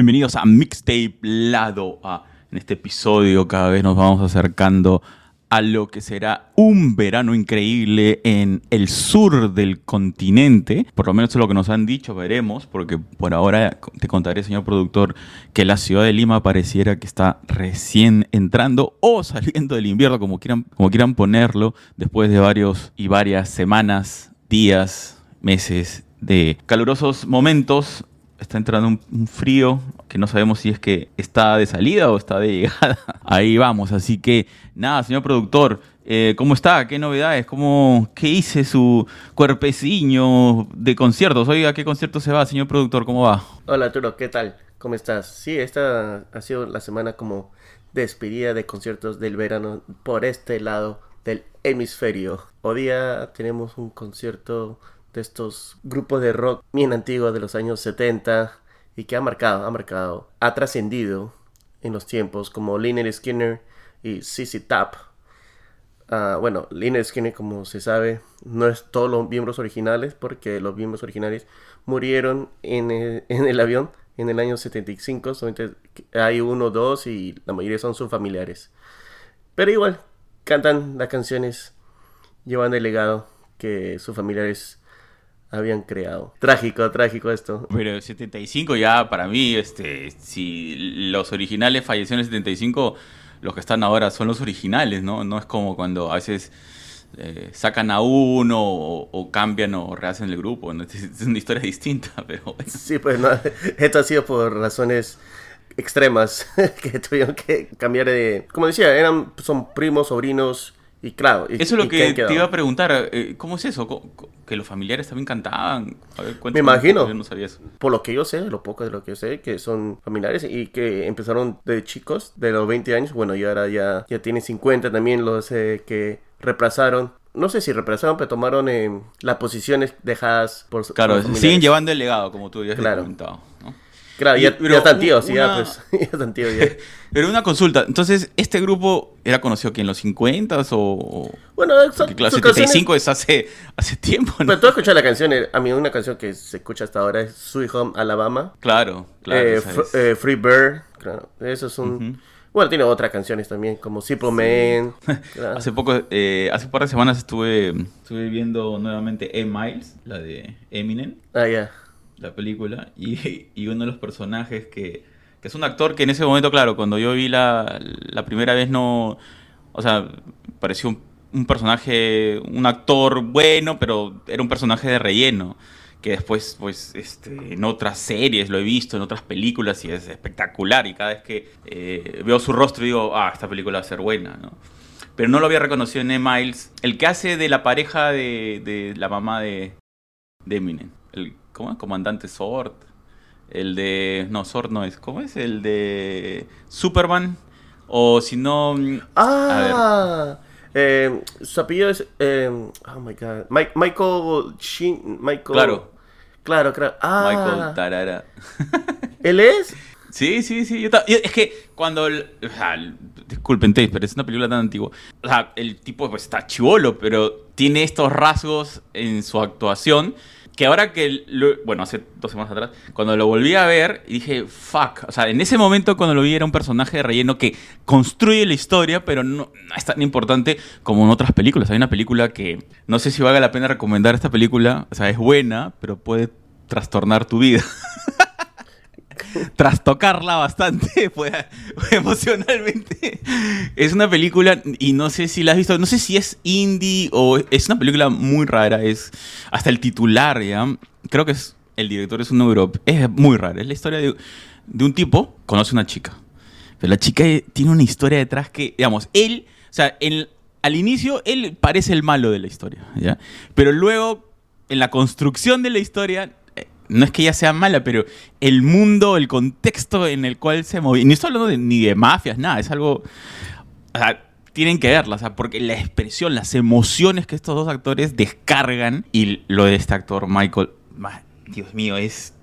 Bienvenidos a Mixtape Lado A. En este episodio cada vez nos vamos acercando a lo que será un verano increíble en el sur del continente. Por lo menos es lo que nos han dicho, veremos, porque por ahora te contaré, señor productor, que la ciudad de Lima pareciera que está recién entrando o saliendo del invierno, como quieran, como quieran ponerlo, después de varios y varias semanas, días, meses de calurosos momentos está entrando un, frío que no sabemos si es que está de salida o está de llegada. Ahí vamos, así que nada, señor productor, eh, ¿cómo está? ¿Qué novedades? ¿Cómo, ¿Qué hice su cuerpeciño de conciertos? Oiga, ¿qué concierto se va, señor productor? ¿Cómo va? Hola, Arturo, ¿qué tal? ¿Cómo estás? Sí, esta ha sido la semana como despedida de conciertos del verano por este lado del hemisferio. Hoy día tenemos un concierto de estos grupos de rock bien antiguos de los años 70 y que ha marcado, ha marcado, ha trascendido en los tiempos como Lynyrd Skinner y CC Tap. Uh, bueno, Lynyrd Skinner, como se sabe, no es todos los miembros originales porque los miembros originales murieron en el, en el avión en el año 75. Solamente hay uno o dos y la mayoría son sus familiares. Pero igual, cantan las canciones llevando el legado que sus familiares habían creado. Trágico, trágico esto. Pero 75 ya para mí, este, si los originales fallecieron en 75, los que están ahora son los originales, ¿no? No es como cuando a veces eh, sacan a uno o, cambian o rehacen el grupo, es, una historia distinta, pero Sí, pues no, esto ha sido por razones extremas que tuvieron que cambiar de... Como decía, eran, son primos, sobrinos y claro. eso es lo que te iba a preguntar. Eh, ¿Cómo es eso? ¿Que los familiares también cantaban? Me imagino. Por lo que yo sé, lo poco de lo que yo sé, que son familiares y que empezaron de chicos, de los 20 años. Bueno, y ahora ya, ya tienen 50 también los eh, que reemplazaron no sé si reemplazaron, pero tomaron eh, las posiciones dejadas por Claro, siguen llevando el legado, como tú ya has comentado. Claro, ya, están tíos, ya, pues, ya están tíos ya. Pero una consulta, entonces, ¿este grupo era conocido aquí en los 50 o...? Bueno, Porque, claro, 75 es hace, hace tiempo, ¿no? Pero tú escuchas la canción, eh, a mí una canción que se escucha hasta ahora es Sweet Home Alabama. Claro, claro. Eh, eh, Free Bird, claro, eso es un... Bueno, tiene otras canciones también, como Simple Man. hace poco, hace un par de semanas estuve, estuve viendo nuevamente E-Miles, la de Eminem. Ah, ya la película, y, uno de los personajes que, es un actor que en ese momento, claro, cuando yo vi la, la primera vez no, o sea, pareció un, personaje, un actor bueno, pero era un personaje de relleno, que después, pues, este, en otras series lo he visto, en otras películas, y es espectacular, y cada vez que eh, veo su rostro digo, ah, esta película va a ser buena, ¿no? Pero no lo había reconocido en. Miles, el que hace de la pareja de, de la mamá de, Eminem, ¿Cómo es? Comandante Sword. El de. No, Sword no es. ¿Cómo es? El de. Superman. O si no. Mm, ah. Eh, su apellido es. Eh, oh my god. Michael. Shin, Michael. Claro. Claro, claro. Ah. Michael Tarara. ¿Él es? Sí, sí, sí. es que cuando. El, o sea, disculpen, pero es una película tan antigua. O sea, el tipo pues, está chivolo, pero tiene estos rasgos en su actuación que ahora que, bueno, hace dos semanas atrás, cuando lo volví a ver, dije, fuck, o sea, en ese momento cuando lo vi era un personaje de relleno que construye la historia, pero no, es tan importante como en otras películas. Hay una película que no sé si valga la pena recomendar esta película, o sea, es buena, pero puede trastornar tu vida. trastocarla bastante emocionalmente. Es una película, y no sé si la has visto, no sé si es indie o es una película muy rara, es hasta el titular, ¿ya? Creo que es, el director es un europeo, es muy rara, es la historia de, de un tipo, conoce una chica, pero la chica tiene una historia detrás que, digamos, él, o sea, al inicio él parece el malo de la historia, ¿ya? Pero luego, en la construcción de la historia, no es que ella sea mala, pero el mundo, el contexto en el cual se movía, ni estoy hablando ni de mafias, nada, es algo, o sea, tienen que verla, o sea, porque la expresión, las emociones que estos dos actores descargan y lo de este actor Michael, Dios mío, es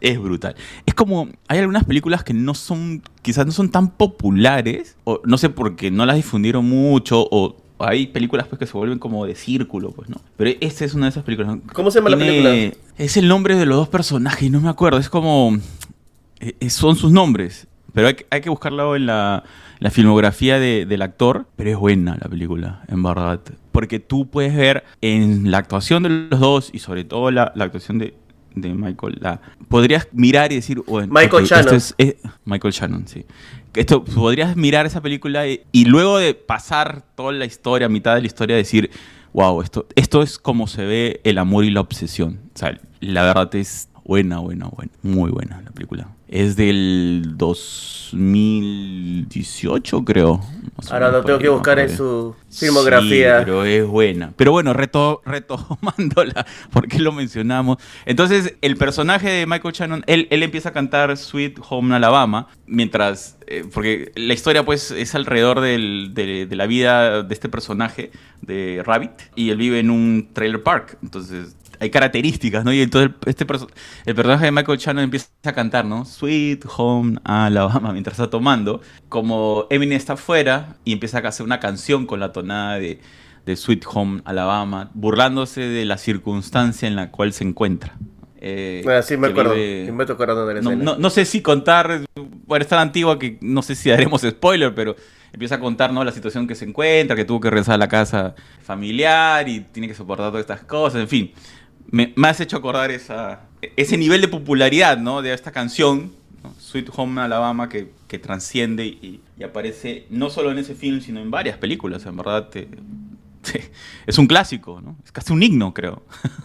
es brutal. Es como, hay algunas películas que no son, quizás no son tan populares, o no sé por qué no las difundieron mucho, o hay películas pues que se vuelven como de círculo, pues, ¿no? Pero esta es una de esas películas. ¿Cómo se llama la película? Es el nombre de los dos personajes, no me acuerdo. Es como. eh, son sus nombres. Pero hay, que- hay que buscarlo en la, la filmografía de- del actor. Pero es buena la película, en verdad. Porque tú puedes ver en la actuación de los dos y sobre todo la, la actuación de, de Michael. La, podrías mirar y decir, bueno, Michael ok, esto Shannon. es- es- Michael Shannon, sí. Esto, podrías mirar esa película y, y luego de pasar toda la historia, mitad de la historia, decir, wow, esto, esto es como se ve el amor y la obsesión. O sea, la verdad es buena, buena, buena. Muy buena la película. Es del 2018, creo. Ahora lo tengo que buscar en su filmografía. Sí, pero es buena. Pero bueno, reto, retomándola, porque lo mencionamos. Entonces, el personaje de Michael Shannon, él, él empieza a cantar Sweet Home Alabama, mientras, eh, porque la historia pues es alrededor del- de, de la vida de este personaje, de Rabbit, y él vive en un trailer park. Entonces, hay características, ¿no? Y entonces este perso- el personaje de Michael Shannon empieza a cantar, ¿no? Sweet Home Alabama mientras está tomando. Como Eminem está afuera y empieza a hacer una canción con la tonada de, de Sweet Home Alabama, burlándose de la circunstancia en la cual se encuentra. Eh, Ah, sí, me acuerdo. vive- Sí me estoy acordando de la no, escena. no- no sé si contar, bueno, es tan antigua que no sé si daremos spoiler, pero empieza a contar ¿no? la situación que se encuentra, que tuvo que regresar a la casa familiar y tiene que soportar todas estas cosas, en fin. Me, has hecho acordar esa, ese nivel de popularidad ¿no? de esta canción. Sweet Home Alabama, que, que transciende y, aparece no solo en ese film, sino en varias películas, en verdad. te- te- es un clásico, ¿no? Es casi un himno, creo.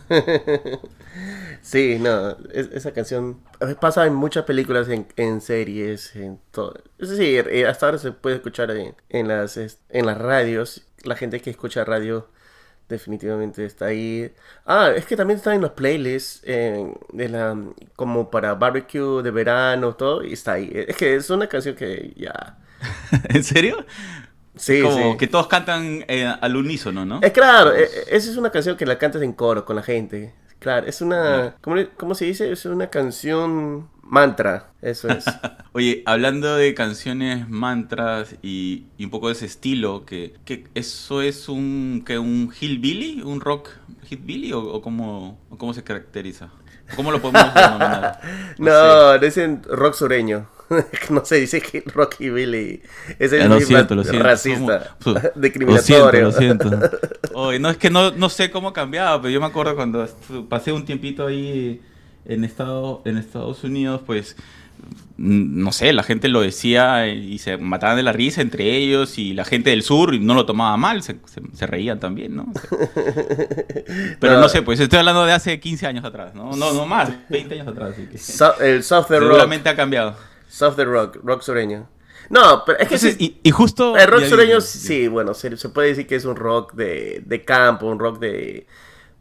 Sí, no, es- esa canción pasa en muchas películas, en, series, en todo. Es decir, eh, hasta ahora se puede escuchar en, en las, en las radios. La gente que escucha radio definitivamente está ahí. Ah, es que también está en los playlists, eh, de la, como para barbecue de verano, todo, y está ahí. Es que es una canción que ya... ¿En serio? Sí, Como sí. que todos cantan eh, al unísono, ¿no? Es claro, esa es una canción que la cantas en coro con la gente. Claro, es una... ¿Cómo, le- cómo se dice? Es una canción mantra, eso es. Oye, hablando de canciones, mantras y, y un poco de ese estilo, que, que eso es un que un hillbilly, un rock hillbilly o, o cómo, o cómo se caracteriza? ¿Cómo lo podemos denominar? No, dicen rock sureño. no se dice que rock y Billy. Es el lo mismo siento, lo siento. racista, Somos- Lo siento, discriminatorio. lo siento. Oye, no es que no, no sé cómo cambiaba, pero yo me acuerdo cuando pasé un tiempito ahí en, Estado, en Estados Unidos, pues no sé, la gente lo decía y se mataban de la risa entre ellos y la gente del sur no lo tomaba mal, se, se- se reían también, ¿no? Pero no. No. sé, pues estoy hablando de hace 15 años atrás, ¿no? No, no más, 20 años atrás. así que So- el soft the rock. seguramente ha cambiado. Soft the rock, rock sureño. No, pero es que Entonces, sí, y, y justo... el rock sureño sí, bueno, se, se puede decir que es un rock de, de campo, un rock de,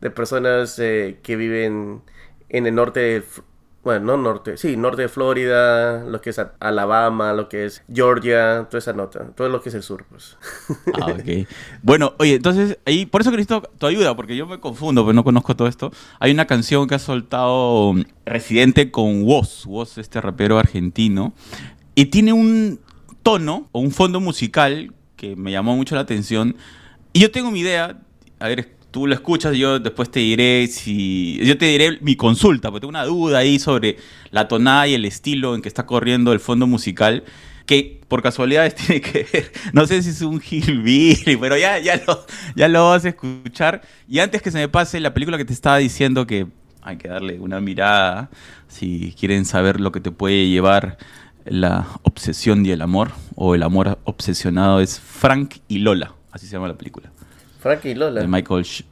de personas eh, que viven en el norte de, bueno, no norte, sí, norte de Florida, lo que es Alabama, lo que es Georgia, toda esa nota, todo lo que es el sur, pues. Ah, ok. Bueno, oye, entonces, ahí, por eso que necesito tu ayuda, porque yo me confundo, pero no conozco todo esto. Hay una canción que ha soltado um, Residente con Woz, Woz, este rapero argentino, y tiene un tono o un fondo musical que me llamó mucho la atención. Y yo tengo mi idea, a ver, tú lo escuchas, yo después te diré si. Yo te diré mi consulta, porque tengo una duda ahí sobre la tonada y el estilo en que está corriendo el fondo musical. Que por casualidades tiene que ver, no sé si es un hillbilly, pero ya, ya, lo, ya lo vas a escuchar. Y antes que se me pase la película que te estaba diciendo que hay que darle una mirada, si quieren saber lo que te puede llevar la obsesión y el amor, o el amor obsesionado, es Frank y Lola, así se llama la película Frankie Lola. de Michael, Sh-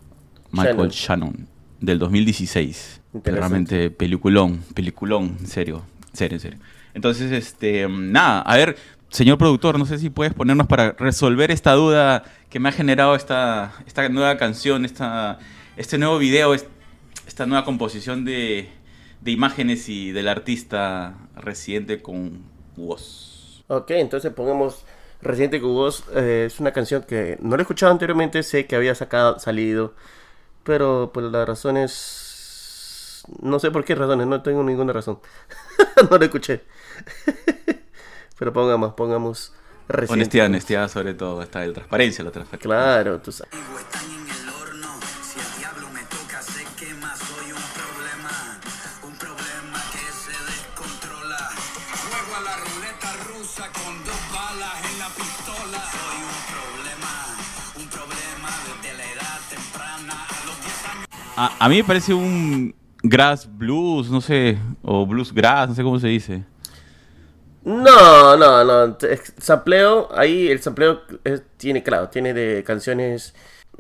Michael Shannon. del 2016. Interesante. Realmente peliculón, peliculón, en serio, en serio, en serio. Entonces, este, nada, a ver, señor productor, no sé si puedes ponernos para resolver esta duda que me ha generado esta, esta nueva canción, esta, este nuevo video, es- esta nueva composición de, de imágenes y del artista residente con voz. Ok, entonces pongamos Residente Cubos. eh, es una canción que no la he escuchado anteriormente, sé que había sacado, salido, pero por las razones... No sé por qué razones, no tengo ninguna razón. no la escuché. pero pongamos, pongamos Residente Honestidad, honestidad sobre todo, está el transparencia, la transparencia. Claro, tú sabes. A, a mí me parece un grass blues, no sé, o blues grass, no sé cómo se dice. No, no, no. Sampleo, ahí el sampleo tiene, claro, tiene de canciones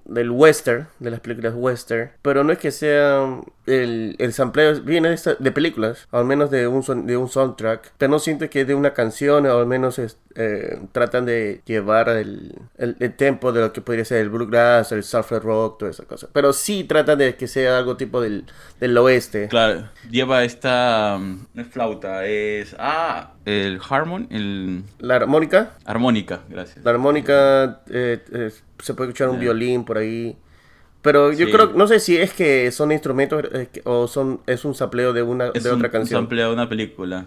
del western, de las películas western, pero no es que sea el, el sampleo viene de, de películas, al menos de un son- de un soundtrack, pero no siento que es de una canción, o al menos eh, tratan de llevar el, el, tempo de lo que podría ser el bluegrass, el soft rock, toda esa cosa, pero sí tratan de que sea algo tipo del, del oeste. Claro, lleva esta. es flauta, es. Ah, el harmon, el. La armónica, Armónica, gracias. La armónica eh, eh, se puede escuchar un Sí. violín por ahí. Pero yo Sí. creo, no sé si es que son instrumentos eh, o son es un sampleo de una Es de un, otra un canción. sampleo de una película.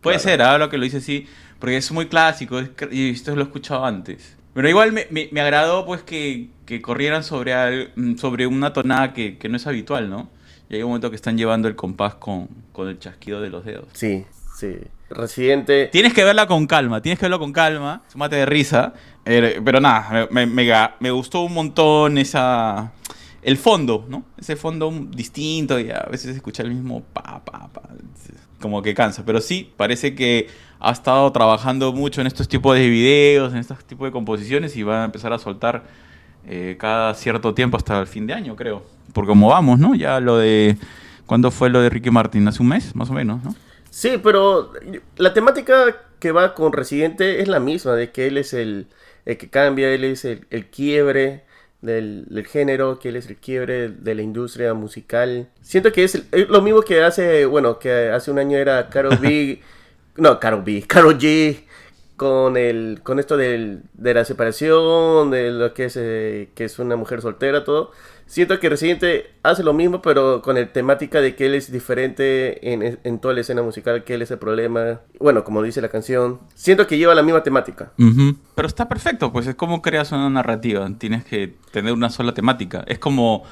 Puede Claro. ser, ahora que lo dice así, porque es muy clásico es y esto lo he escuchado antes. Pero igual me, me- me agradó pues que, que corrieran sobre, al- mm, sobre una tonada que, que no es habitual, ¿no? Y hay un momento que están llevando el compás con, con el chasquido de los dedos. Sí, sí. Residente. Tienes que verla con calma, tienes que verla con calma, súmate de risa. eh, pero nada, me gustó un montón esa... El fondo, ¿no? Ese fondo distinto y a veces escuchar el mismo pa, pa, pa. Como que cansa. Pero sí, parece que ha estado trabajando mucho en estos tipos de videos, en estos tipos de composiciones y va a empezar a soltar eh, cada cierto tiempo hasta el fin de año, creo. Porque como vamos, ¿no? Ya lo de... ¿Cuándo fue lo de Ricky Martin? Hace un mes, más o menos, ¿no? Sí, pero la temática que va con Residente es la misma, de que él es el, el que cambia, él es el, el quiebre del, del género, que él es el quiebre de la industria musical. Siento que es, el- es lo mismo que hace, bueno, que hace un año era Karol B, no, Karol B, Karol G, con el, con esto del, de la separación, de lo que es, eh, que es una mujer soltera, todo. Siento que Residente hace lo mismo, pero con la temática de que él es diferente en, en toda la escena musical, que él es el problema. Bueno, como dice la canción, siento que lleva la misma temática. Ujú. Pero está perfecto, pues es como creas una narrativa. Tienes que tener una sola temática. Es como.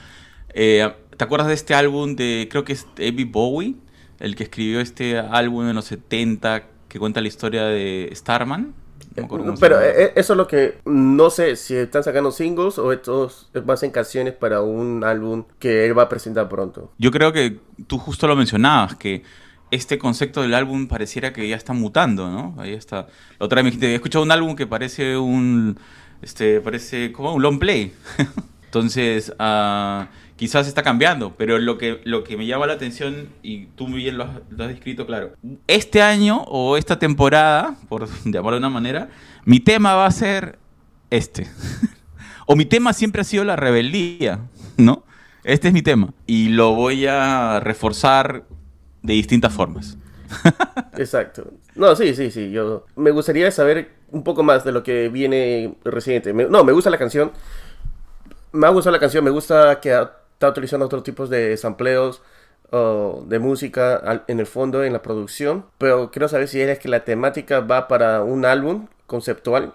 eh, ¿Te acuerdas de este álbum de. Creo que es David Bowie? El que escribió este álbum en los 70 que cuenta la historia de Starman. No Pero llama. eh, eso es lo que no sé si están sacando singles o estos es más en canciones para un álbum que él va a presentar pronto. Yo creo que tú justo lo mencionabas, que este concepto del álbum pareciera que ya está mutando, ¿no? Ahí está. La otra vez me dijiste, he escuchado un álbum que parece un, este, parece como un long play. Entonces, ah, quizás está cambiando, pero lo que, lo que me llama la atención, y tú bien lo has, descrito, claro, este año o esta temporada, por llamarlo de una manera, mi tema va a ser este. o mi tema siempre ha sido la rebeldía, ¿no? Este es mi tema. Y lo voy a reforzar de distintas formas. Exacto. No, sí, sí, sí. Yo me gustaría saber un poco más de lo que viene reciente. No, me gusta la canción. Me ha gustado la canción. Me gusta que ha- está utilizando otros tipos de sampleos de música en el fondo, en la producción. Pero quiero saber si es que la temática va para un álbum conceptual.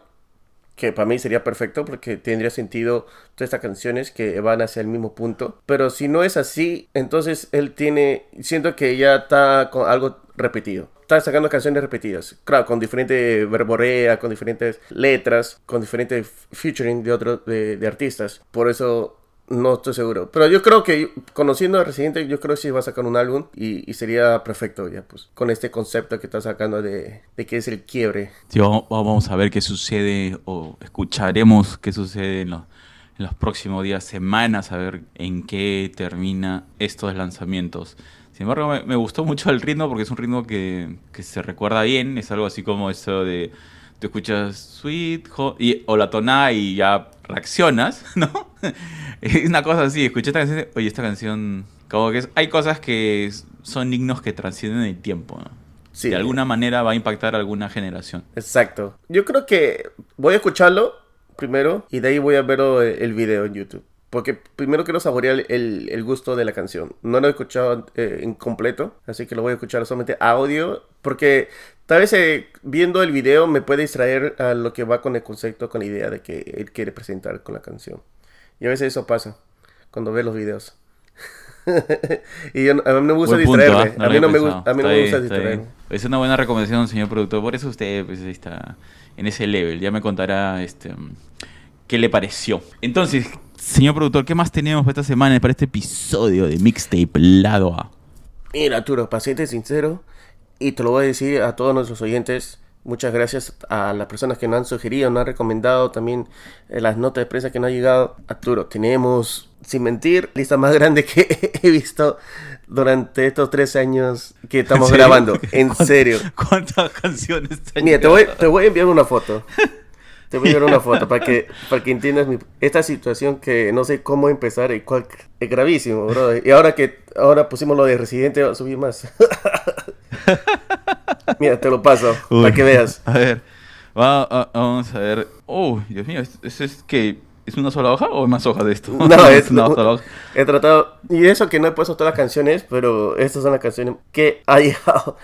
Que para mí sería perfecto porque tendría sentido todas estas canciones que van hacia el mismo punto. Pero si no es así, entonces él tiene. Siento que ya está con algo repetido. Está sacando canciones repetidas. Claro, con diferente verborea, con diferentes letras, con diferentes featuring de otros de, de artistas. Por eso no estoy seguro. Pero yo creo que conociendo a Residente, yo creo que sí va a sacar un álbum y, sería perfecto ya, pues. Con este concepto que está sacando de, de que es el quiebre. Vamos- a ver qué sucede o escucharemos qué sucede en los, en los próximos días, semanas, a ver en qué termina estos lanzamientos. Sin embargo, me, gustó mucho el ritmo porque es un ritmo que, que se recuerda bien. Es algo así como eso de tú escuchas Sweet y, o la tonada y ya reaccionas, ¿no? es una cosa así. Escuché esta canción, oye, esta canción, como que es- hay cosas que son himnos que trascienden el tiempo, ¿no? Sí. De alguna manera va a impactar a alguna generación. Exacto. Yo creo que voy a escucharlo primero y de ahí voy a ver el video en YouTube. Porque primero quiero saborear el, el gusto de la canción. No lo he escuchado eh, en completo, así que lo voy a escuchar solamente audio. Porque tal vez eh, viendo el video me puede distraer a lo que va con el concepto, con la idea de que él quiere presentar con la canción. Y a veces eso pasa cuando ves los videos. y yo, a mí no me gusta distraerme. ¿ah? No a mí no me, a mí no me gusta distraerme. Es una buena recomendación, señor productor. Por eso usted pues, está en ese level. Ya me contará este qué le pareció. Entonces, señor productor, ¿qué más tenemos para esta semana, para este episodio de Mixtape Lado A? Mira, Arturo, paciente sincero, y te lo voy a decir a todos nuestros oyentes. Muchas gracias a las personas que nos han sugerido, nos han recomendado también eh, las notas de prensa que nos han llegado. Arturo, tenemos, sin mentir, lista más grande que he visto durante estos tres años que estamos ¿En serio? grabando. En ¿Cuántas- serio. ¿Cuántas canciones Mira, te voy, te voy a enviar una foto. Te voy a enviar una foto para que, para que entiendas mi- esta situación que no sé cómo empezar y cuál es gravísimo, bro. Y ahora que ahora pusimos lo de residente, va a subir más. Mira, te lo paso Uy, para que veas. A ver, va- a- vamos a ver. Oh, Dios mío, ¿es- ¿eso es que es una sola hoja o hay más hojas de esto? No, es una sola hoja. He tratado, y eso que no he puesto todas las canciones, pero estas son las canciones que ha llegado.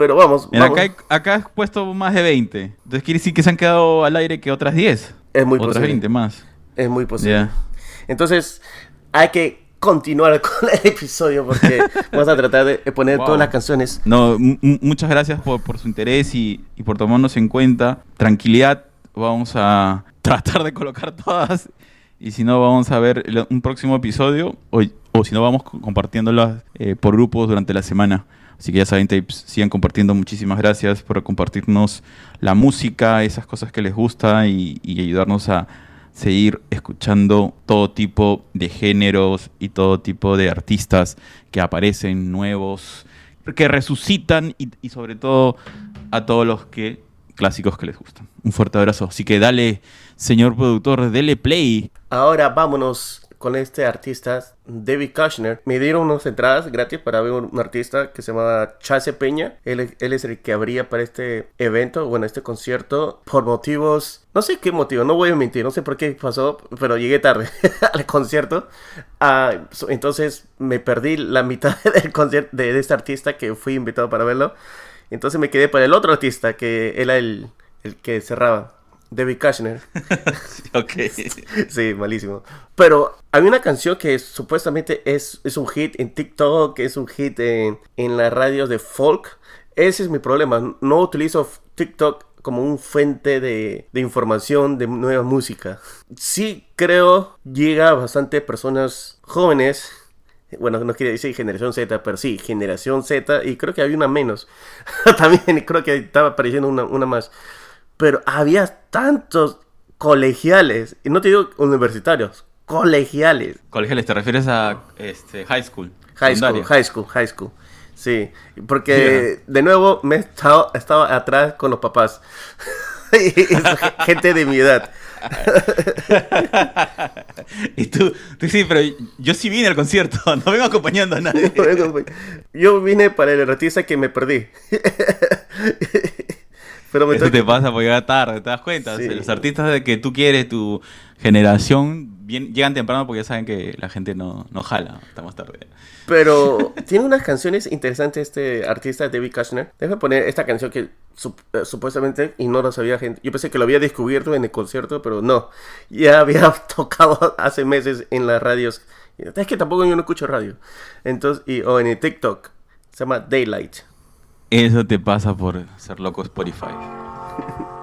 Pero vamos, Mira, vamos. acá, hay- acá has puesto más de 20. Entonces quiere decir que se han quedado al aire que otras 10. Es muy otras posible. 20 más. Es muy posible. Ya. Entonces, hay que continuar con el episodio porque vamos a tratar de poner Wow. todas las canciones. No, mu- mu- muchas gracias por, por su interés y, y por tomarnos en cuenta. Tranquilidad, vamos a tratar de colocar todas. Y si no, vamos a ver un próximo episodio. O, o si no, vamos co- compartiéndolas eh, por grupos durante la semana. Así que ya saben, sigan compartiendo. Muchísimas gracias por compartirnos la música, esas cosas que les gusta y, y ayudarnos a seguir escuchando todo tipo de géneros y todo tipo de artistas que aparecen nuevos, que resucitan y, y sobre todo a todos los que clásicos que les gustan. Un fuerte abrazo. Así que dale, señor productor, dele play. Ahora vámonos con este artista, David Kushner. Me dieron unas entradas gratis para ver un artista que se llama Chase Peña. Él, es el que abría para este evento, bueno, este concierto, por motivos, no sé qué motivo, no voy a mentir, no sé por qué pasó, pero llegué tarde al concierto. Ah, entonces me perdí la mitad del concierto de, este artista que fui invitado para verlo. Entonces me quedé para el otro artista que era el que cerraba. David Kushner. ok. Sí, malísimo. Pero hay una canción que supuestamente es, es un hit en TikTok, es un hit en, en las radios de folk. Ese es mi problema. No utilizo TikTok como un fuente de, de información de nueva música. Sí creo llega a bastante personas jóvenes. Bueno, no quiere decir generación Z, pero sí, generación Z. Y creo que hay una menos. También creo que estaba apareciendo una, una más. Pero había tantos colegiales, y no te digo universitarios, colegiales. Colegiales, ¿te refieres a este, high school? High school, high school, high school. Sí, porque de nuevo me he estado, estaba atrás con los papás. Gente de mi edad. y tú, tú sí, pero yo sí vine al concierto, no vengo acompañando a nadie. Yo vine para el artista que me perdí. Pero me Eso toca- te pasa por llegar tarde, ¿te das cuenta? Sí. Los artistas de que tú quieres, tu generación, bien, llegan temprano porque ya saben que la gente no, no jala, estamos tarde. Pero tiene unas canciones interesantes este artista David Kushner. Déjame poner esta canción que sup- eh, supuestamente, y no lo sabía gente, yo pensé que lo había descubierto en el concierto, pero no. Ya había tocado hace meses en las radios. Es que tampoco yo no escucho radio. Entonces, y, o en el TikTok. Se llama Daylight. Eso te pasa por ser loco Spotify.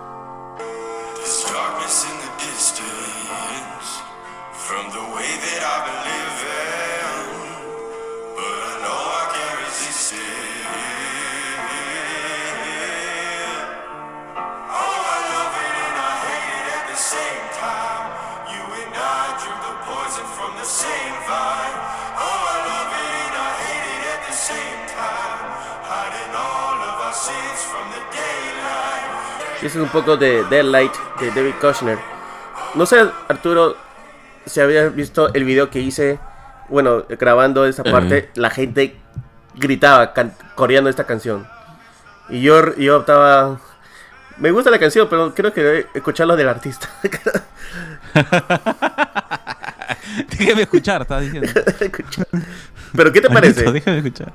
es un poco de Daylight de David Kushner. No sé, Arturo, si habías visto el video que hice, bueno, grabando esa parte, la gente gritaba, coreando esta canción. Y yo, yo estaba... Me gusta la canción, pero creo que escucharlo del artista. Déjeme escuchar, estás diciendo. pero ¿qué te parece? déjame escuchar.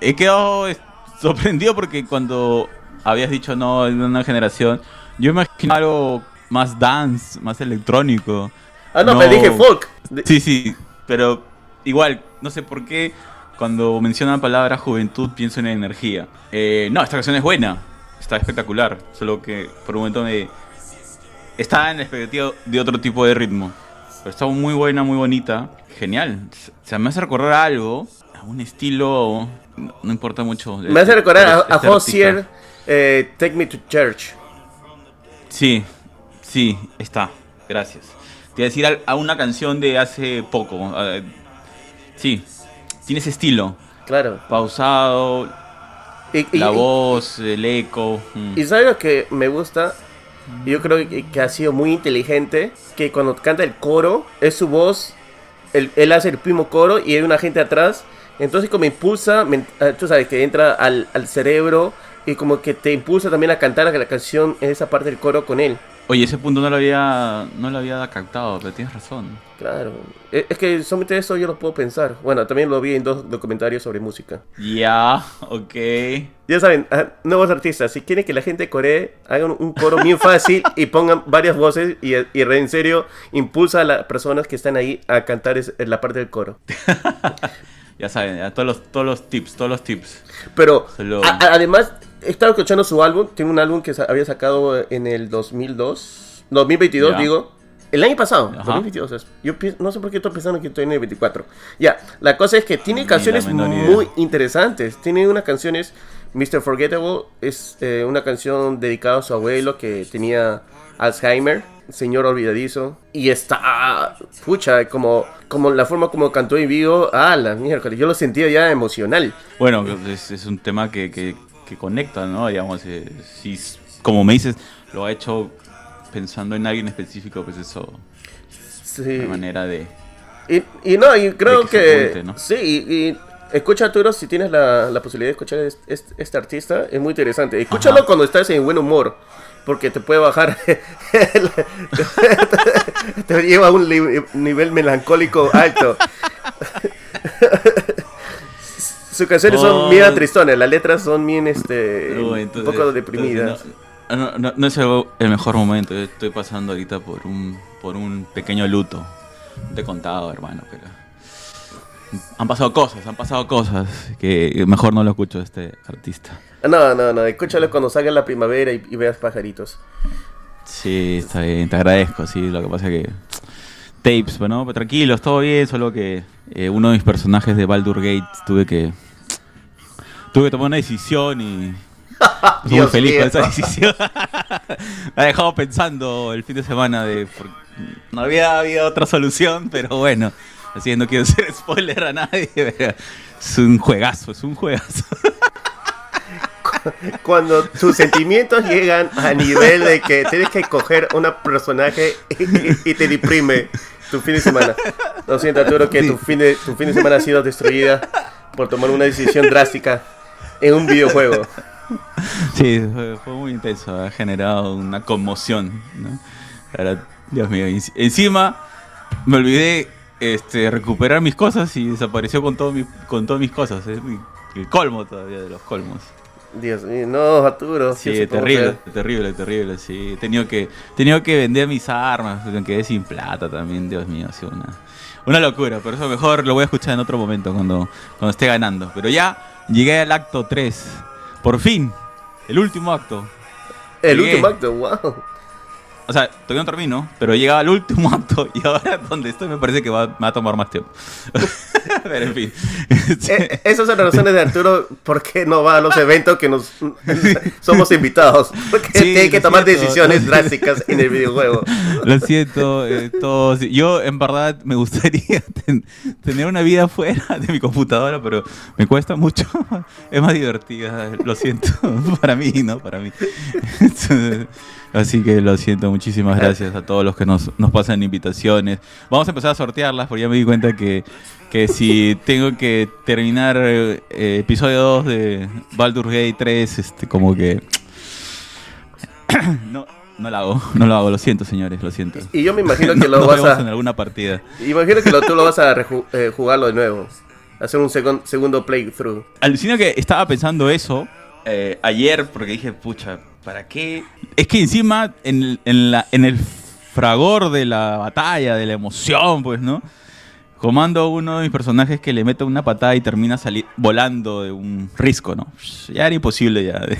He quedado eh, sorprendido porque cuando habías dicho no, de una generación, yo me imaginaba algo más dance, más electrónico. Ah, no, pero dije folk. Sí, sí, pero igual, no sé por qué cuando mencionan la palabra juventud pienso en energía. Eh, no, esta canción es buena, está espectacular, solo que por un momento me... Está en la expectativa de otro tipo de ritmo. Pero está muy buena, muy bonita. Genial. O sea, me hace recordar a algo, a un estilo... No, no importa mucho. Me hace recordar a, Este a artista. Eh, Take Me to Church. Sí, sí, está. Gracias. Te iba a decir a una canción de hace poco. eh, sí, tiene ese estilo. Claro. Pausado, Y, y- la y- voz, el eco. mm. Y sabes lo que me gusta, yo creo que, que ha sido muy inteligente, que cuando canta el coro, es su voz, él, él hace el primo coro y hay una gente atrás, entonces como impulsa, men- ah, tú sabes, que entra al, al cerebro y como que te impulsa también a cantar la canción en esa parte del coro con él. Oye, ese punto no lo había, no lo había captado, pero tienes razón. Claro, es es que solamente eso yo lo puedo pensar. Bueno, también lo vi en dos documentarios sobre música. Ya, ok. Ya saben, ah, nuevos artistas, si quieren que la gente coree, hagan un coro bien fácil y pongan varias voces y, y en serio impulsa a las personas que están ahí a cantar es- la parte del coro. Ya saben, ya todos los, todos los tips, todos los tips. Pero a- además, he estado escuchando su álbum, tiene un álbum que había sacado en el 2002, 2022 Ya. digo. El año pasado, Ajá. 2022. es. Yo no sé por qué estoy pensando que estoy en el 24. Ya, la cosa es que tiene Ni canciones menor idea. muy interesantes. Tiene unas canciones, Mr. Forgettable es eh, una canción dedicada a su abuelo que tenía Alzheimer, señor olvidadizo. Y está, pucha, como, como la forma como cantó en vivo, ah, la mierda, yo lo sentía ya emocional. Bueno, es, es un tema que, que, que conecta, ¿no? Digamos, eh, si, como me dices, lo ha hecho pensando en alguien específico, pues eso, Sí. una manera de... Y, y no, y creo que que, se cuente, ¿no? sí, y, y escucha Arturo si tienes la, la posibilidad de escuchar es- es- este, artista, es muy interesante. Escúchalo Ajá. cuando estás en buen humor, porque te puede bajar, te lleva a un nivel melancólico alto. Sus canciones son Oh. bien tristones, las letras son bien, este, un poco deprimidas. No, no, no- no es el, mejor momento, estoy pasando ahorita por un, por un pequeño luto. Te he contado, hermano, pero... Han pasado cosas, han pasado cosas que mejor no lo escucho este artista. No, no, no, escúchalo cuando salga la primavera y, y veas pajaritos. Sí, está bien, te agradezco, sí, lo que pasa es que... Tapes, bueno, tranquilos, todo bien, solo que eh, uno de mis personajes de Baldur Gate tuve que... Tuve que tomar una decisión y... Estoy muy feliz mío. con esa decisión. Me ha dejado pensando el fin de semana de... por- No había habido otra solución, pero bueno. Así que no quiero hacer spoiler a nadie, pero es un juegazo, es un juegazo. Cuando tus sentimientos llegan a nivel de que tienes que coger un personaje y, y te deprime tu fin de semana. Lo siento, Arturo, que tu, fin de, tu fin de semana ha sido destruida por tomar una decisión drástica en un videojuego. Sí, fue, fue muy intenso, ha generado una conmoción, ¿no? Ahora, Dios mío, enci- encima me olvidé este, recuperar mis cosas y desapareció con, todo mi, con todas mis cosas. Es mi- el colmo todavía de los colmos. Dios mío, no, Arturo. Sí, terrible, te- terrible, terrible, sí. He tenido que, tenido que vender mis armas, me quedé sin plata también, Dios mío, ha sido una, una locura. Pero eso mejor lo voy a escuchar en otro momento cuando, cuando esté ganando. Pero ya llegué al acto 3. Por fin, el último acto. El Llegué. último acto, wow. O sea, todavía no termino, pero llegaba al último acto y ahora donde estoy me parece que va, me va a tomar más tiempo. pero en fin. Eh, esas son las razones de Arturo por qué no va a los eventos que nos somos invitados. Porque Sí, tiene que tomar siento. decisiones drásticas en el videojuego. Lo siento, eh, todos. Yo, en verdad, me gustaría ten- tener una vida fuera de mi computadora, pero me cuesta mucho. Es más divertida, lo siento. Para mí, ¿no? Para mí. Así que lo siento, muchísimas gracias a todos los que nos, nos pasan invitaciones. Vamos a empezar a sortearlas, porque ya me di cuenta que, que si tengo que terminar eh, episodio 2 de Baldur Gate 3, este, como que... no, no lo hago, no lo hago, lo siento, señores, lo siento. Y yo me imagino que lo vas vemos en a. alguna partida. Imagino que lo, tú lo vas a reju- eh, jugarlo de nuevo. Hacer un segun- segundo playthrough. Alucina que estaba pensando eso eh, ayer porque dije, pucha, ¿para qué? Es que encima en, el- fragor de la batalla, de la emoción, pues, ¿no? comando uno de mis personajes que le mete una patada y termina volando de un risco, ¿no? Ya era imposible ya. De,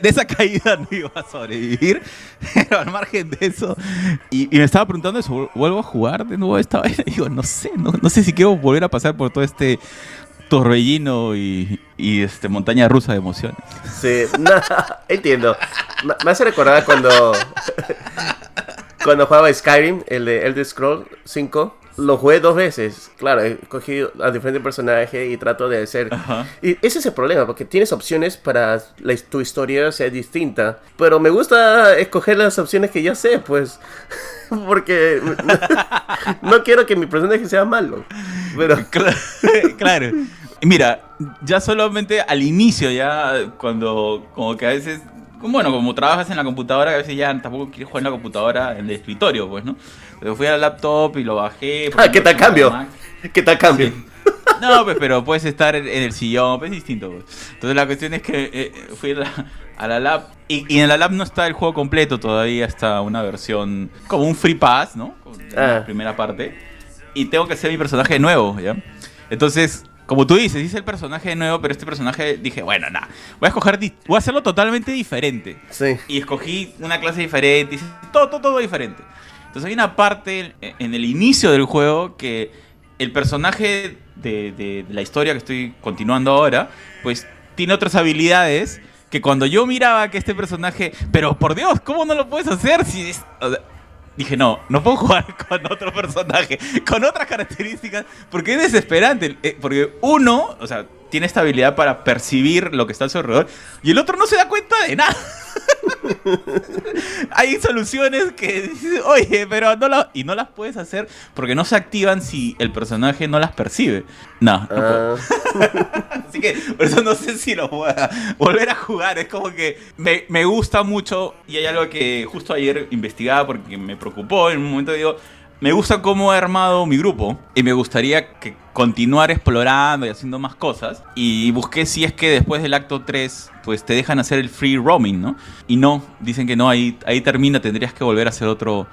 esa, caída no iba a sobrevivir. Pero al margen de eso. Y, me estaba preguntando eso, ¿vuelvo a jugar de nuevo esta vaina? Digo, no sé, no sé si quiero volver a pasar por todo este torbellino y, y, este montaña rusa de emociones. Sí, no, entiendo. Me- Me hace recordar cuando. cuando jugaba Skyrim, el de Elder Scroll 5. Lo jugué dos veces. Claro, he cogido a diferentes personajes y trato de hacer. Ajá. Y ese es el problema, porque tienes opciones para la, tu historia sea distinta. Pero me gusta escoger las opciones que ya sé, pues. Porque no, no quiero que mi personaje sea malo. Pero. Cla- claro. Mira, ya solamente al inicio, ya cuando, como que a veces, bueno, como trabajas en la computadora, a veces ya tampoco quieres jugar en la computadora, en el escritorio, pues, ¿no? Pero fui al laptop y lo bajé. Ah, ¿qué tal cambio? ¿Qué tal cambio? Sí. No, pues, pero puedes estar en, el sillón, pues, es distinto. pues. Entonces la cuestión es que eh, fui a la, a la lab y, y en la lab no está el juego completo, todavía está una versión como un free pass, ¿no? Con la Ah. primera parte. Y tengo que ser mi personaje nuevo, ¿ya? Entonces, como tú dices, hice el personaje nuevo, pero este personaje dije, bueno, nada, voy a escoger, voy a hacerlo totalmente diferente. Sí. Y escogí una clase diferente, hice todo, todo, todo diferente. Entonces hay una parte en- en el inicio del juego que el personaje de, de- de la historia que estoy continuando ahora, pues tiene otras habilidades que cuando yo miraba que este personaje, pero por Dios, ¿cómo no lo puedes hacer? Si es- o sea, dije, no, no puedo jugar con otro personaje, con otras características, porque es desesperante. eh, Porque uno, o sea, tiene esta habilidad para percibir lo que está a su alrededor, y el otro no se da cuenta de nada. Hay soluciones que dices, oye, pero no la... Y no las puedes hacer porque no se activan si el personaje no las percibe. No, no puedo. Ah, Así que por eso no sé si lo voy a volver a jugar. Es como que me, me gusta mucho y hay algo que justo ayer investigaba porque me preocupó. En un momento digo, me gusta cómo he armado mi grupo y me gustaría que continuar explorando y haciendo más cosas. Y busqué si es que después del acto 3 pues te dejan hacer el free roaming, ¿no? Y no, dicen que no, ahí, ahí termina, tendrías que volver a hacer otro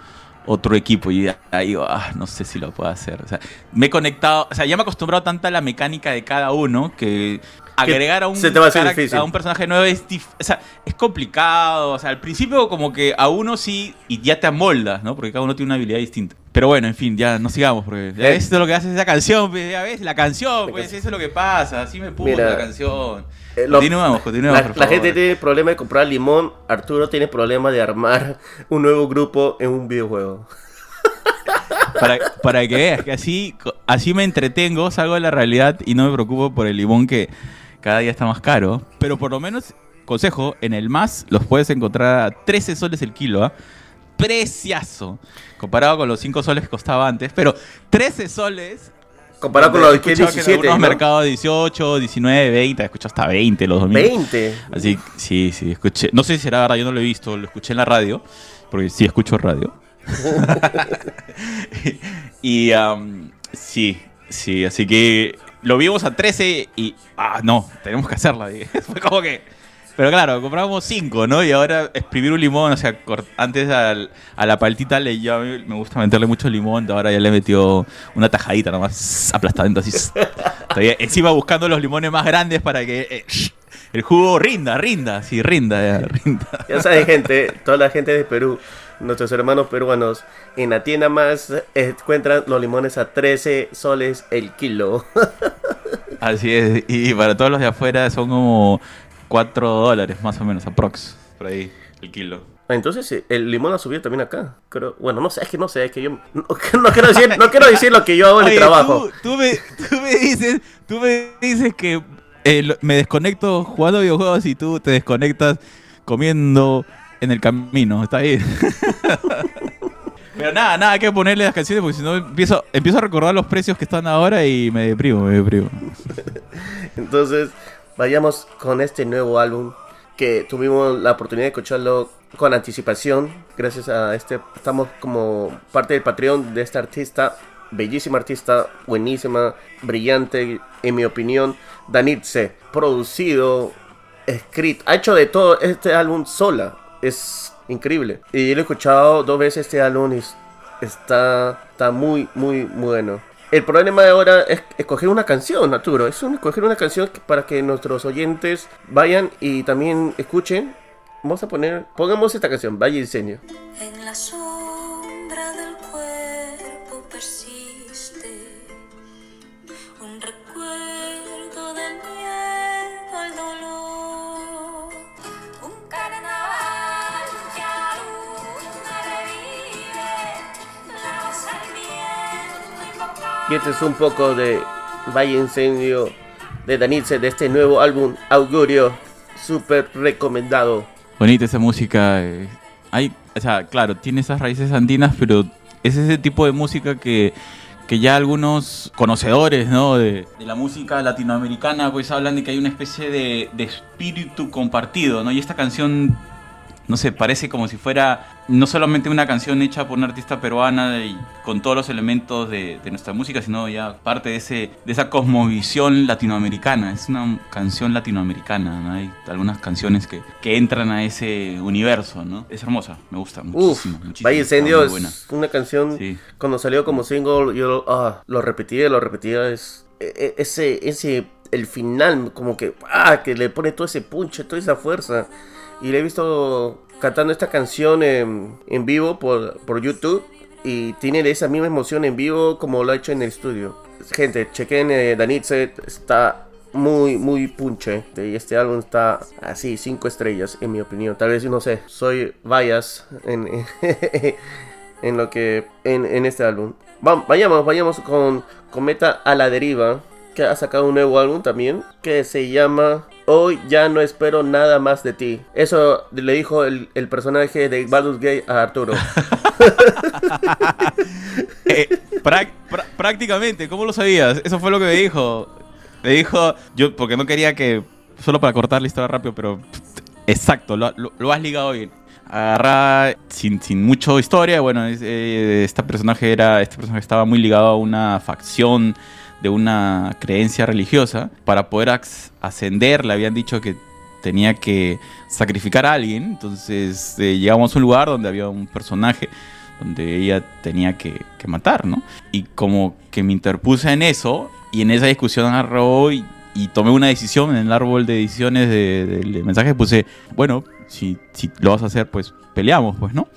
otro equipo y ahí ah, no sé si lo puedo hacer. O sea, me he conectado, o sea, ya me he acostumbrado tanto a la mecánica de cada uno que agregar a un, se te va a hacer un personaje nuevo es, dif- o sea, es complicado. O sea, al principio como que a uno sí y ya te amoldas, ¿no? Porque cada uno tiene una habilidad distinta. Pero bueno, en fin, ya no sigamos porque ya Eh. ves, esto es lo que hace esa canción, pues, ya ves, la canción, pues eso es lo que pasa, así me puso la canción. eh, lo- continuemos, continuemos, La, por la favor. gente tiene problema de comprar limón. Arturo tiene problema de armar un nuevo grupo en un videojuego. Para, para que veas que así, así me entretengo, salgo de la realidad y no me preocupo por el limón que cada día está más caro. Pero por lo menos, consejo, en el más los puedes encontrar a 13 soles el kilo, ¿ah? Preciazo. Comparado con los 5 soles que costaba antes. Pero 13 soles. Comparado con He lo que es escuchado que en 17, algunos ¿no? mercados 18, 19, 20. Escucho hasta 20 los domingos. 20. Así, sí, sí, escuché. No sé si será verdad, yo no lo he visto, lo escuché en la radio, porque sí escucho radio. y am, sí, sí, así que lo vimos a 13 y, ah, no, tenemos que hacerla. Fue como que, pero claro, compramos 5, ¿no? Y ahora exprimir un limón, o sea, antes al- a la paltita le, ya me gusta meterle mucho limón, ahora ya le metió una tajadita nomás aplastadito así. Todavía encima buscando los limones más grandes para que eh, el jugo rinda, rinda, sí, rinda, ya, rinda. Ya saben, gente, toda la gente de Perú, nuestros hermanos peruanos, en la tienda más eh, encuentran los limones a 13 soles el kilo. Así es, y para todos los de afuera son como 4 dólares más o menos, aprox, por ahí, el kilo. Entonces eh, el limón ha subido también acá. Creo, bueno, no sé, es que no sé, es que yo no, no quiero decir, no quiero decir lo que yo hago en el trabajo. Tú, tú me, tú me dices, tú me dices que eh, me desconecto jugando videojuegos y tú te desconectas comiendo en el camino, está bien. Pero nada, nada que ponerle las canciones porque si no empiezo, empiezo a recordar los precios que están ahora y me deprimo, me deprimo. Entonces, vayamos con este nuevo álbum que tuvimos la oportunidad de escucharlo con anticipación. Gracias a este, estamos como parte del Patreon de esta artista, bellísima artista, buenísima, brillante, en mi opinión, Danitze, producido, escrito, ha hecho de todo este álbum sola. Es increíble. Y lo he escuchado dos veces este álbum está, está muy, muy bueno. el problema de ahora es escoger una canción, Arturo. Es un- escoger una canción para que nuestros oyentes vayan y también escuchen. Vamos a poner, pongamos esta canción, Valle Incendio. En la sombra Y este es un poco de Valle Incendio de Danitze de este nuevo álbum Augurio. Súper recomendado. Bonita esa música. eh, Hay, o sea, claro, tiene esas raíces andinas, pero es ese tipo de música que, que ya algunos conocedores ¿no? de, de la música latinoamericana pues hablan de que hay una especie de, de espíritu compartido, ¿no? Y esta canción, no sé, parece como si fuera no solamente una canción hecha por una artista peruana y con todos los elementos de, de nuestra música, sino ya parte de, ese, de esa cosmovisión latinoamericana. Es una canción latinoamericana, ¿no? Hay algunas canciones que, que entran a ese universo, ¿no? Es hermosa, me gusta Uf, muchísimo. muchísimo, Valle Incendio es buena. una canción. Sí. Cuando salió como single, yo ah, lo repetía, lo repetía. Es, e- e- ese, ese, el final, como que, ah, que le pone todo ese punche, toda esa fuerza. Y le he visto cantando esta canción en, en vivo por, por YouTube. Y tiene esa misma emoción en vivo como lo ha hecho en el estudio. Gente, chequen eh, Danitze, está muy, muy punche. Y este álbum está así, cinco estrellas, en mi opinión. Tal vez, no sé, soy bias en, en lo que. en, en este álbum. Va- vayamos, vayamos con Cometa a la deriva. Que ha sacado un nuevo álbum también. Que se llama Hoy ya no espero nada más de ti. Eso le dijo el, el personaje de Baldur's Gate a Arturo. Eh, prácticamente, ¿cómo lo sabías? Eso fue lo que me dijo. Me dijo, yo, porque no quería que, solo para cortar la historia rápido, pero exacto, lo, lo- has ligado bien. Agarra sin, sin mucho historia, bueno, es, este personaje era, este personaje estaba muy ligado a una facción de una creencia religiosa. Para poder ascender, le habían dicho que tenía que sacrificar a alguien. Entonces eh, llegamos a un lugar donde había un personaje donde ella tenía que, que matar, ¿no? Y como que me interpuse en eso y en esa discusión agarró y, y tomé una decisión en el árbol de decisiones de- del mensaje, puse, bueno, si, si lo vas a hacer, pues peleamos, pues, ¿no?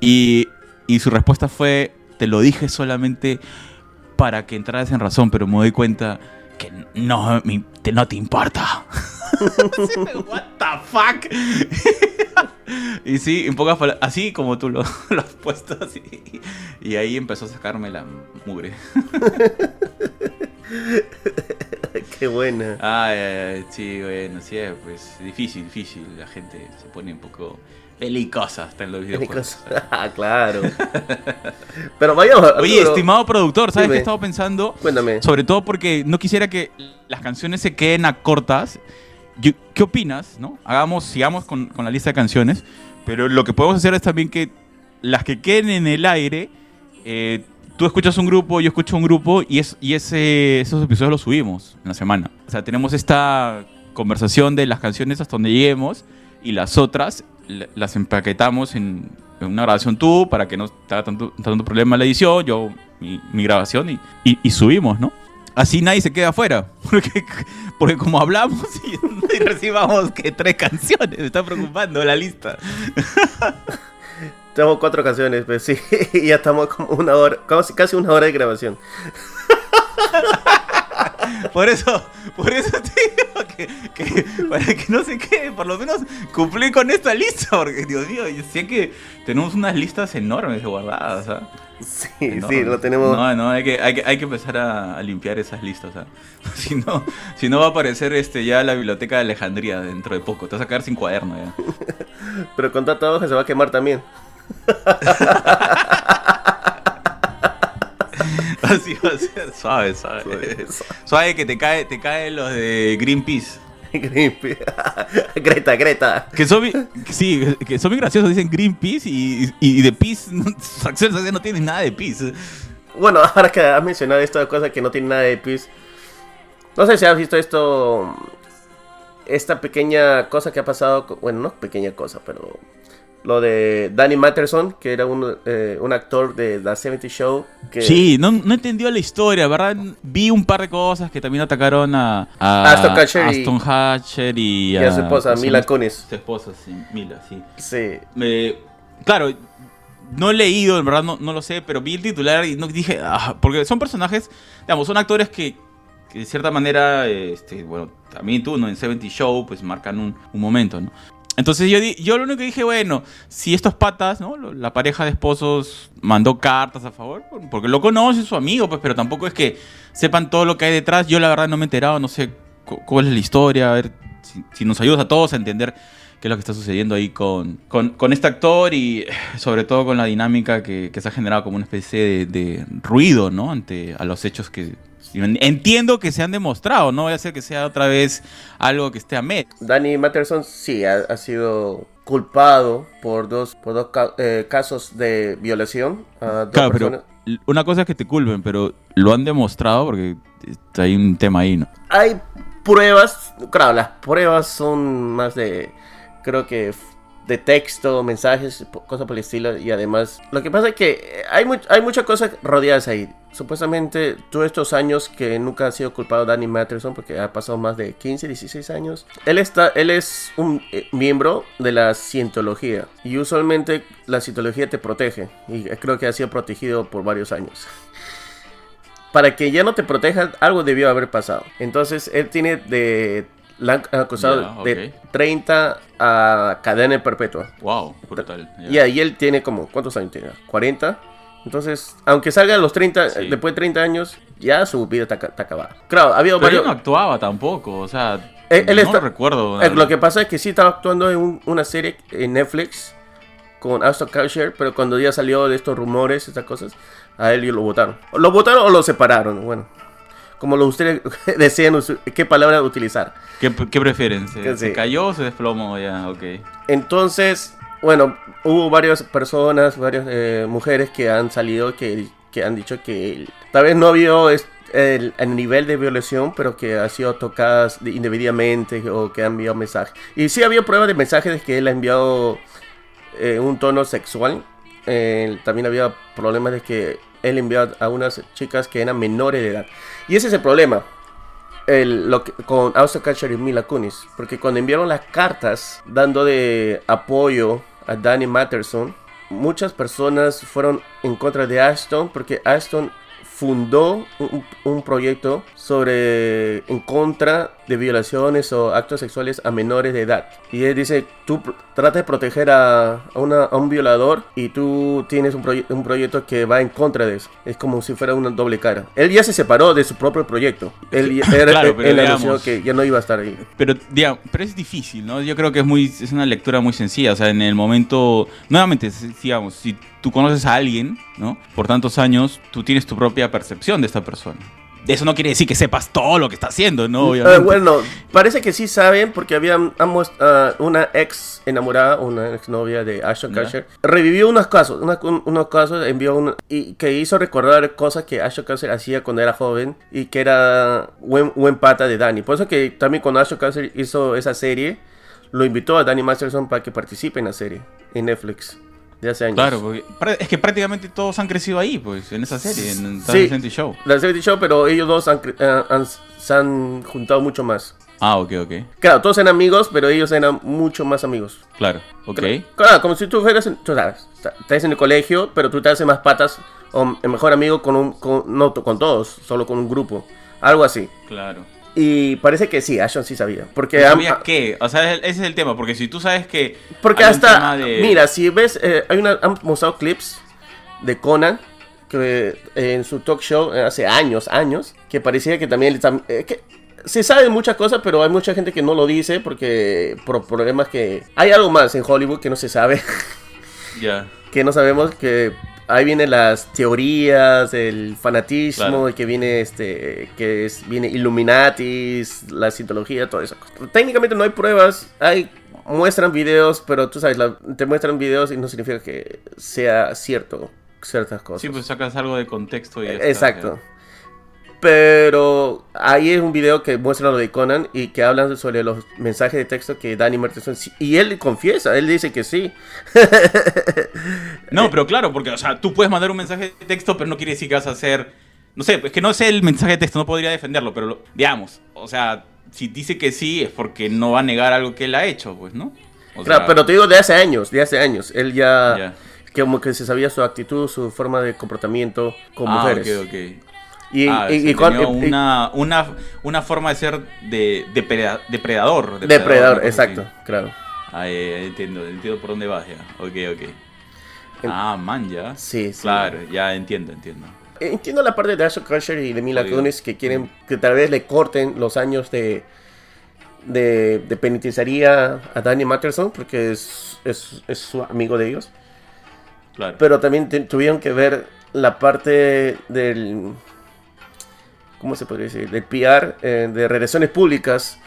Y, y su respuesta fue, te lo dije solamente para que entraras en razón, pero me doy cuenta que no, te- no te importa. What the fuck? y sí, en pocas palabras, así como tú lo, lo has puesto así. Y ahí empezó a sacarme la mugre. Qué buena. Ay, ay, sí, bueno, sí, es pues difícil, difícil. La gente se pone un poco belicosa hasta en los videojuegos. ah, claro. Pero vayamos. Oye, Arturo, estimado productor, ¿sabes Dime. qué he estado pensando? Cuéntame. Sobre todo porque no quisiera que las canciones se queden a cortas. Yo- ¿Qué opinas? ¿no? Hagamos, sigamos con, con la lista de canciones. Pero lo que podemos hacer es también que las que queden en el aire, eh, tú escuchas un grupo, yo escucho un grupo y, es, y ese, esos episodios los subimos en la semana. O sea, tenemos esta conversación de las canciones hasta donde lleguemos y las otras la- las empaquetamos en, en una grabación tú para que no te haga tanto, tanto problema la edición, yo mi, mi grabación y, y- y subimos, ¿no? Así nadie se queda afuera, porque, porque como hablamos y, y recibamos que tres canciones, me está preocupando la lista. Tenemos cuatro canciones, pues sí. Y ya estamos como una hora, casi, casi una hora de grabación. Por eso, por eso te digo que, que para que no se quede, por lo menos cumplir con esta lista, porque Dios mío, yo sé que tenemos unas listas enormes guardadas, ¿ah? Sí, Enormes. sí, lo tenemos. No, no, hay que, hay que, hay que empezar a, a limpiar esas listas, ¿ah? Si no, si no va a aparecer este, ya la biblioteca de Alejandría dentro de poco, te vas a quedar sin cuaderno ya. Pero con tanta hoja se va a quemar también. Así va a ser, suave, suave. Suave. Suave que te cae, te caen los de Greenpeace. Greenpeace. Greta, Greta. Que son, sí, que son muy graciosos, dicen Greenpeace y, y, y de Peace, sociales no tienen nada de Peace. Bueno, ahora que has mencionado esta cosa que no tiene nada de pis. No sé si has visto esto. Esta pequeña cosa que ha pasado. Bueno, no pequeña cosa, pero. Lo de Danny Matterson, que era un, eh, un actor de The 70 Show. Que Sí, no, no entendió la historia, ¿verdad? Vi un par de cosas que también atacaron a, a Aston Kutcher y- Aston Kutcher y, y a su esposa, ¿cómo se Mila llama? Kunis. Su esposa, sí, Mila, sí. Sí. Claro, no he leído, en verdad no, no lo sé, pero vi el titular y no dije, ah, porque son personajes, digamos, son actores que, que de cierta manera, este, bueno, también tú, ¿no? En 70 Show, pues marcan un, un momento, ¿no? Entonces yo, di- yo lo único que dije, bueno, si estos patas, ¿no? La pareja de esposos mandó cartas a favor, por- porque lo conoce, es su amigo, pues, pero tampoco es que sepan todo lo que hay detrás. Yo la verdad no me he enterado, no sé cu- cuál es la historia, a ver si, si nos ayudas a todos a entender qué es lo que está sucediendo ahí con, con, con este actor y eh, sobre todo con la dinámica que, que se ha generado como una especie de, de ruido, ¿no? Ante a los hechos que entiendo que se han demostrado, no voy a hacer que sea otra vez algo que esté a med. Danny Matterson sí ha, ha sido culpado por dos, por dos ca- eh, casos de violación a dos Claro, personas. pero una cosa es que te culpen, pero lo han demostrado porque hay un tema ahí, ¿no? Hay pruebas, claro, las pruebas son más de, creo que de texto, mensajes, cosas por el estilo. Y además, lo que pasa es que eh, hay, hay muchas cosas rodeadas ahí. Supuestamente, todos estos años que nunca ha sido culpado Danny Matterson, porque ha pasado más de 15, 16 años, él, está, él es un eh, miembro de la cientología. Y usualmente la cientología te protege. Y creo que ha sido protegido por varios años para que ya no te proteja, algo debió haber pasado. Entonces, él tiene de. La han acusado de ok. 30 a cadena perpetua. Wow, brutal. ya. Y ahí él tiene como. ¿Cuántos años tiene? ¿40? Entonces, aunque salga a los 30, Sí. después de 30 años, ya su vida está, ca- está acabada. Claro, ha habido Pero varios. él no actuaba tampoco, o sea, Él- él no está- recuerdo. Eh, lo que pasa es que sí estaba actuando en un- una serie en Netflix con Aston Kutcher, pero cuando ya salió de estos rumores, estas cosas, a él lo votaron. Lo votaron o lo separaron, bueno. Como lo ustedes desean, us- qué palabra utilizar. ¿Qué, qué prefieren? ¿Se, cayó o se desplomó? Ya, ok. Entonces, bueno, hubo varias personas, varias eh, mujeres que han salido que, que han dicho que tal vez no había es- el, el nivel de violación, pero que ha sido tocadas de- indebidamente o que han enviado mensajes. Y sí había pruebas de mensajes de que él ha enviado eh, un tono sexual. Eh, también había problemas de que él envió a unas chicas que eran menores de edad. Y ese es el problema el- lo con Austin y Mila Kunis. Porque cuando enviaron las cartas dando de apoyo a Danny Matterson, muchas personas fueron en contra de Ashton porque Ashton fundó un, un proyecto sobre en contra de violaciones o actos sexuales a menores de edad. Y él dice, tú pr- trata de proteger a, a una- a un violador y tú tienes un, proye- un proyecto que va en contra de eso. Es como si fuera una doble cara. Él ya se separó de su propio proyecto. Él, ya- era- Claro, él- él digamos- anunció que ya no iba a estar ahí. Pero, digamos, pero es difícil, ¿no? Yo creo que es muy es una lectura muy sencilla. O sea, en el momento, nuevamente, digamos, si tú conoces a alguien, ¿no? Por tantos años, tú tienes tu propia percepción de esta persona. Eso no quiere decir que sepas todo lo que está haciendo, ¿no? Eh, Obviamente. bueno, parece que sí saben porque había ambos, ah, una ex enamorada, una ex novia de Ashton. Kutcher. Revivió unos casos, una- un- unos casos, envió un, y que hizo recordar cosas que Ashton Kutcher hacía cuando era joven y que era buen, buen pata de Danny. Por eso que también cuando Ashton Kutcher hizo esa serie, lo invitó a Danny Masterson para que participe en la serie en Netflix de hace años. Claro, porque es que prácticamente todos han crecido ahí, pues, en esa serie, en Sí. Talent Center Show. La serie Show, pero ellos dos han ah, han- se han juntado mucho más. Ah, ok, ok. Claro, todos eran amigos, pero ellos eran mucho más amigos. Claro, ok. Claro, como si tú fueras, en- tú sabes, estás en el colegio, pero tú te haces más patas o el mejor amigo con un, con, no con todos, solo con un grupo, algo así. Claro. Y parece que sí, Ashton sí sabía, porque ¿Sabías qué? O sea, ese es el tema, porque si tú sabes que... porque hasta, de- mira, si ves, eh, hay una, han mostrado clips de Conan que eh, en su talk show eh, hace años, años, que parecía que también tam- eh, que se sabe muchas cosas, pero hay mucha gente que no lo dice porque por problemas que hay algo más en Hollywood que no se sabe. Ya. que no sabemos que ahí vienen las teorías, el fanatismo, Claro. que viene este, que es, viene Illuminati, la cientología, todo eso. Técnicamente no hay pruebas, hay muestran videos, pero tú sabes, la- te muestran videos y no significa que sea cierto ciertas cosas. Sí, pues sacas algo de contexto y ya está, Exacto. Pero ahí es un video que muestra lo de Conan y que hablan sobre los mensajes de texto que Danny Masterson... sí- Y él confiesa, él dice que sí. No, pero claro, porque, o sea, tú puedes mandar un mensaje de texto, pero no quiere decir que vas a hacer. No sé, es que no sé el mensaje de texto, no podría defenderlo, pero lo- digamos, o sea, si dice que sí es porque no va a negar algo que él ha hecho, pues, ¿no? O Claro, sea, pero te digo de hace años, de hace años. Él ya... Que Como que se sabía su actitud, su forma de comportamiento con ah, mujeres. ok, ok. Y, ah, y- y cuan- tenía y- una, una, una forma de ser de, de preda- depredador. Depredador, así. exacto, claro. Ah, entiendo, entiendo por dónde vas ya. Ok, ok. Ah, man, ya. Sí, sí. Claro, ya entiendo, entiendo. Entiendo la parte de Ashton Kutcher y de Mila. Kunis que quieren que tal vez le corten los años de de, de penitenciaría a Danny Matterson porque es, es, es su amigo de ellos. Claro. Pero también te- tuvieron que ver la parte del ¿cómo se podría decir? del PR eh, de relaciones públicas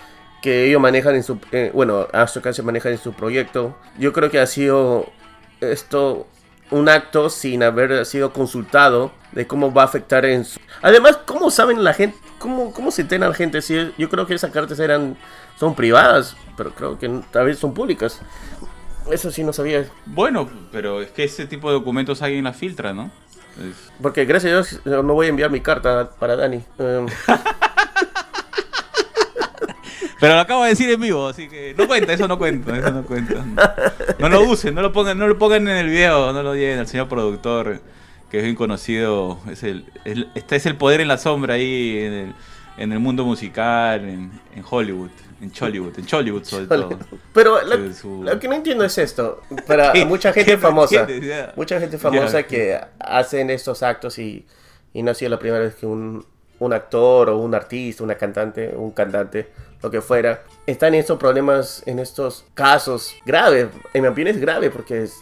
que ellos manejan en su eh, bueno, Ashton Kutcher maneja en su proyecto. Yo creo que ha sido esto un acto sin haber sido consultado de cómo va a afectar en su... Además, ¿cómo saben la gente? ¿Cómo, cómo se entera la gente? Si es- yo creo que esas cartas eran son privadas, pero creo que tal vez son públicas. Eso sí no sabía. Bueno, pero es que ese tipo de documentos alguien la filtra, ¿no? Es- Porque gracias a Dios no voy a enviar mi carta para Dani. Eh, Pero lo acabo de decir en vivo, así que no cuenta, eso no cuenta, eso no cuenta. No, lo usen, no lo pongan, no lo pongan en el video, no lo lleven al señor productor, que es bien conocido, es el, el- este es el poder en la sombra ahí en el, en el mundo musical, en, en Hollywood, en Chollywood, en Chollywood sobre todo. Pero lo, Sí, su- lo que no entiendo es esto. Para mucha ¿Qué gente famosa, mucha gente famosa que hacen estos actos y, y no ha sido la primera vez que un, un actor o un artista, una cantante, un cantante, lo que fuera, están en estos problemas, en estos casos graves. En mi opinión es grave porque es,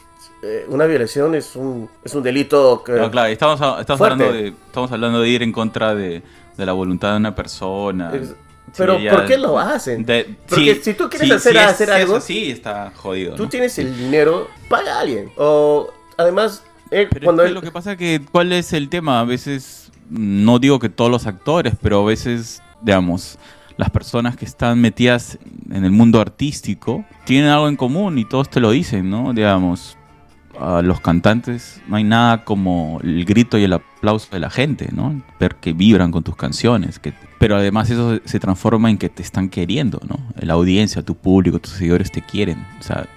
eh, una violación es un, es un delito que... No, claro, estamos, estamos, Fuerte. hablando de, estamos hablando de ir en contra de, de la voluntad de una persona. Es- Sí, pero ¿por qué lo hacen? de- Porque sí, si tú quieres sí, hacer, sí es- hacer algo, así, está jodido. tú ¿no? tienes el dinero, paga a alguien. O además, eh, Pero cuando es que él... lo que pasa es que, ¿cuál es el tema? A veces, no digo que todos los actores, pero a veces, digamos, las personas que están metidas en el mundo artístico tienen algo en común y todos te lo dicen, ¿no? Digamos, a los cantantes no hay nada como el grito y el aplauso de la gente, ¿no? Ver que vibran con tus canciones, pero además eso se transforma en que te están queriendo, ¿no? La audiencia, tu público, tus seguidores te quieren, o sea,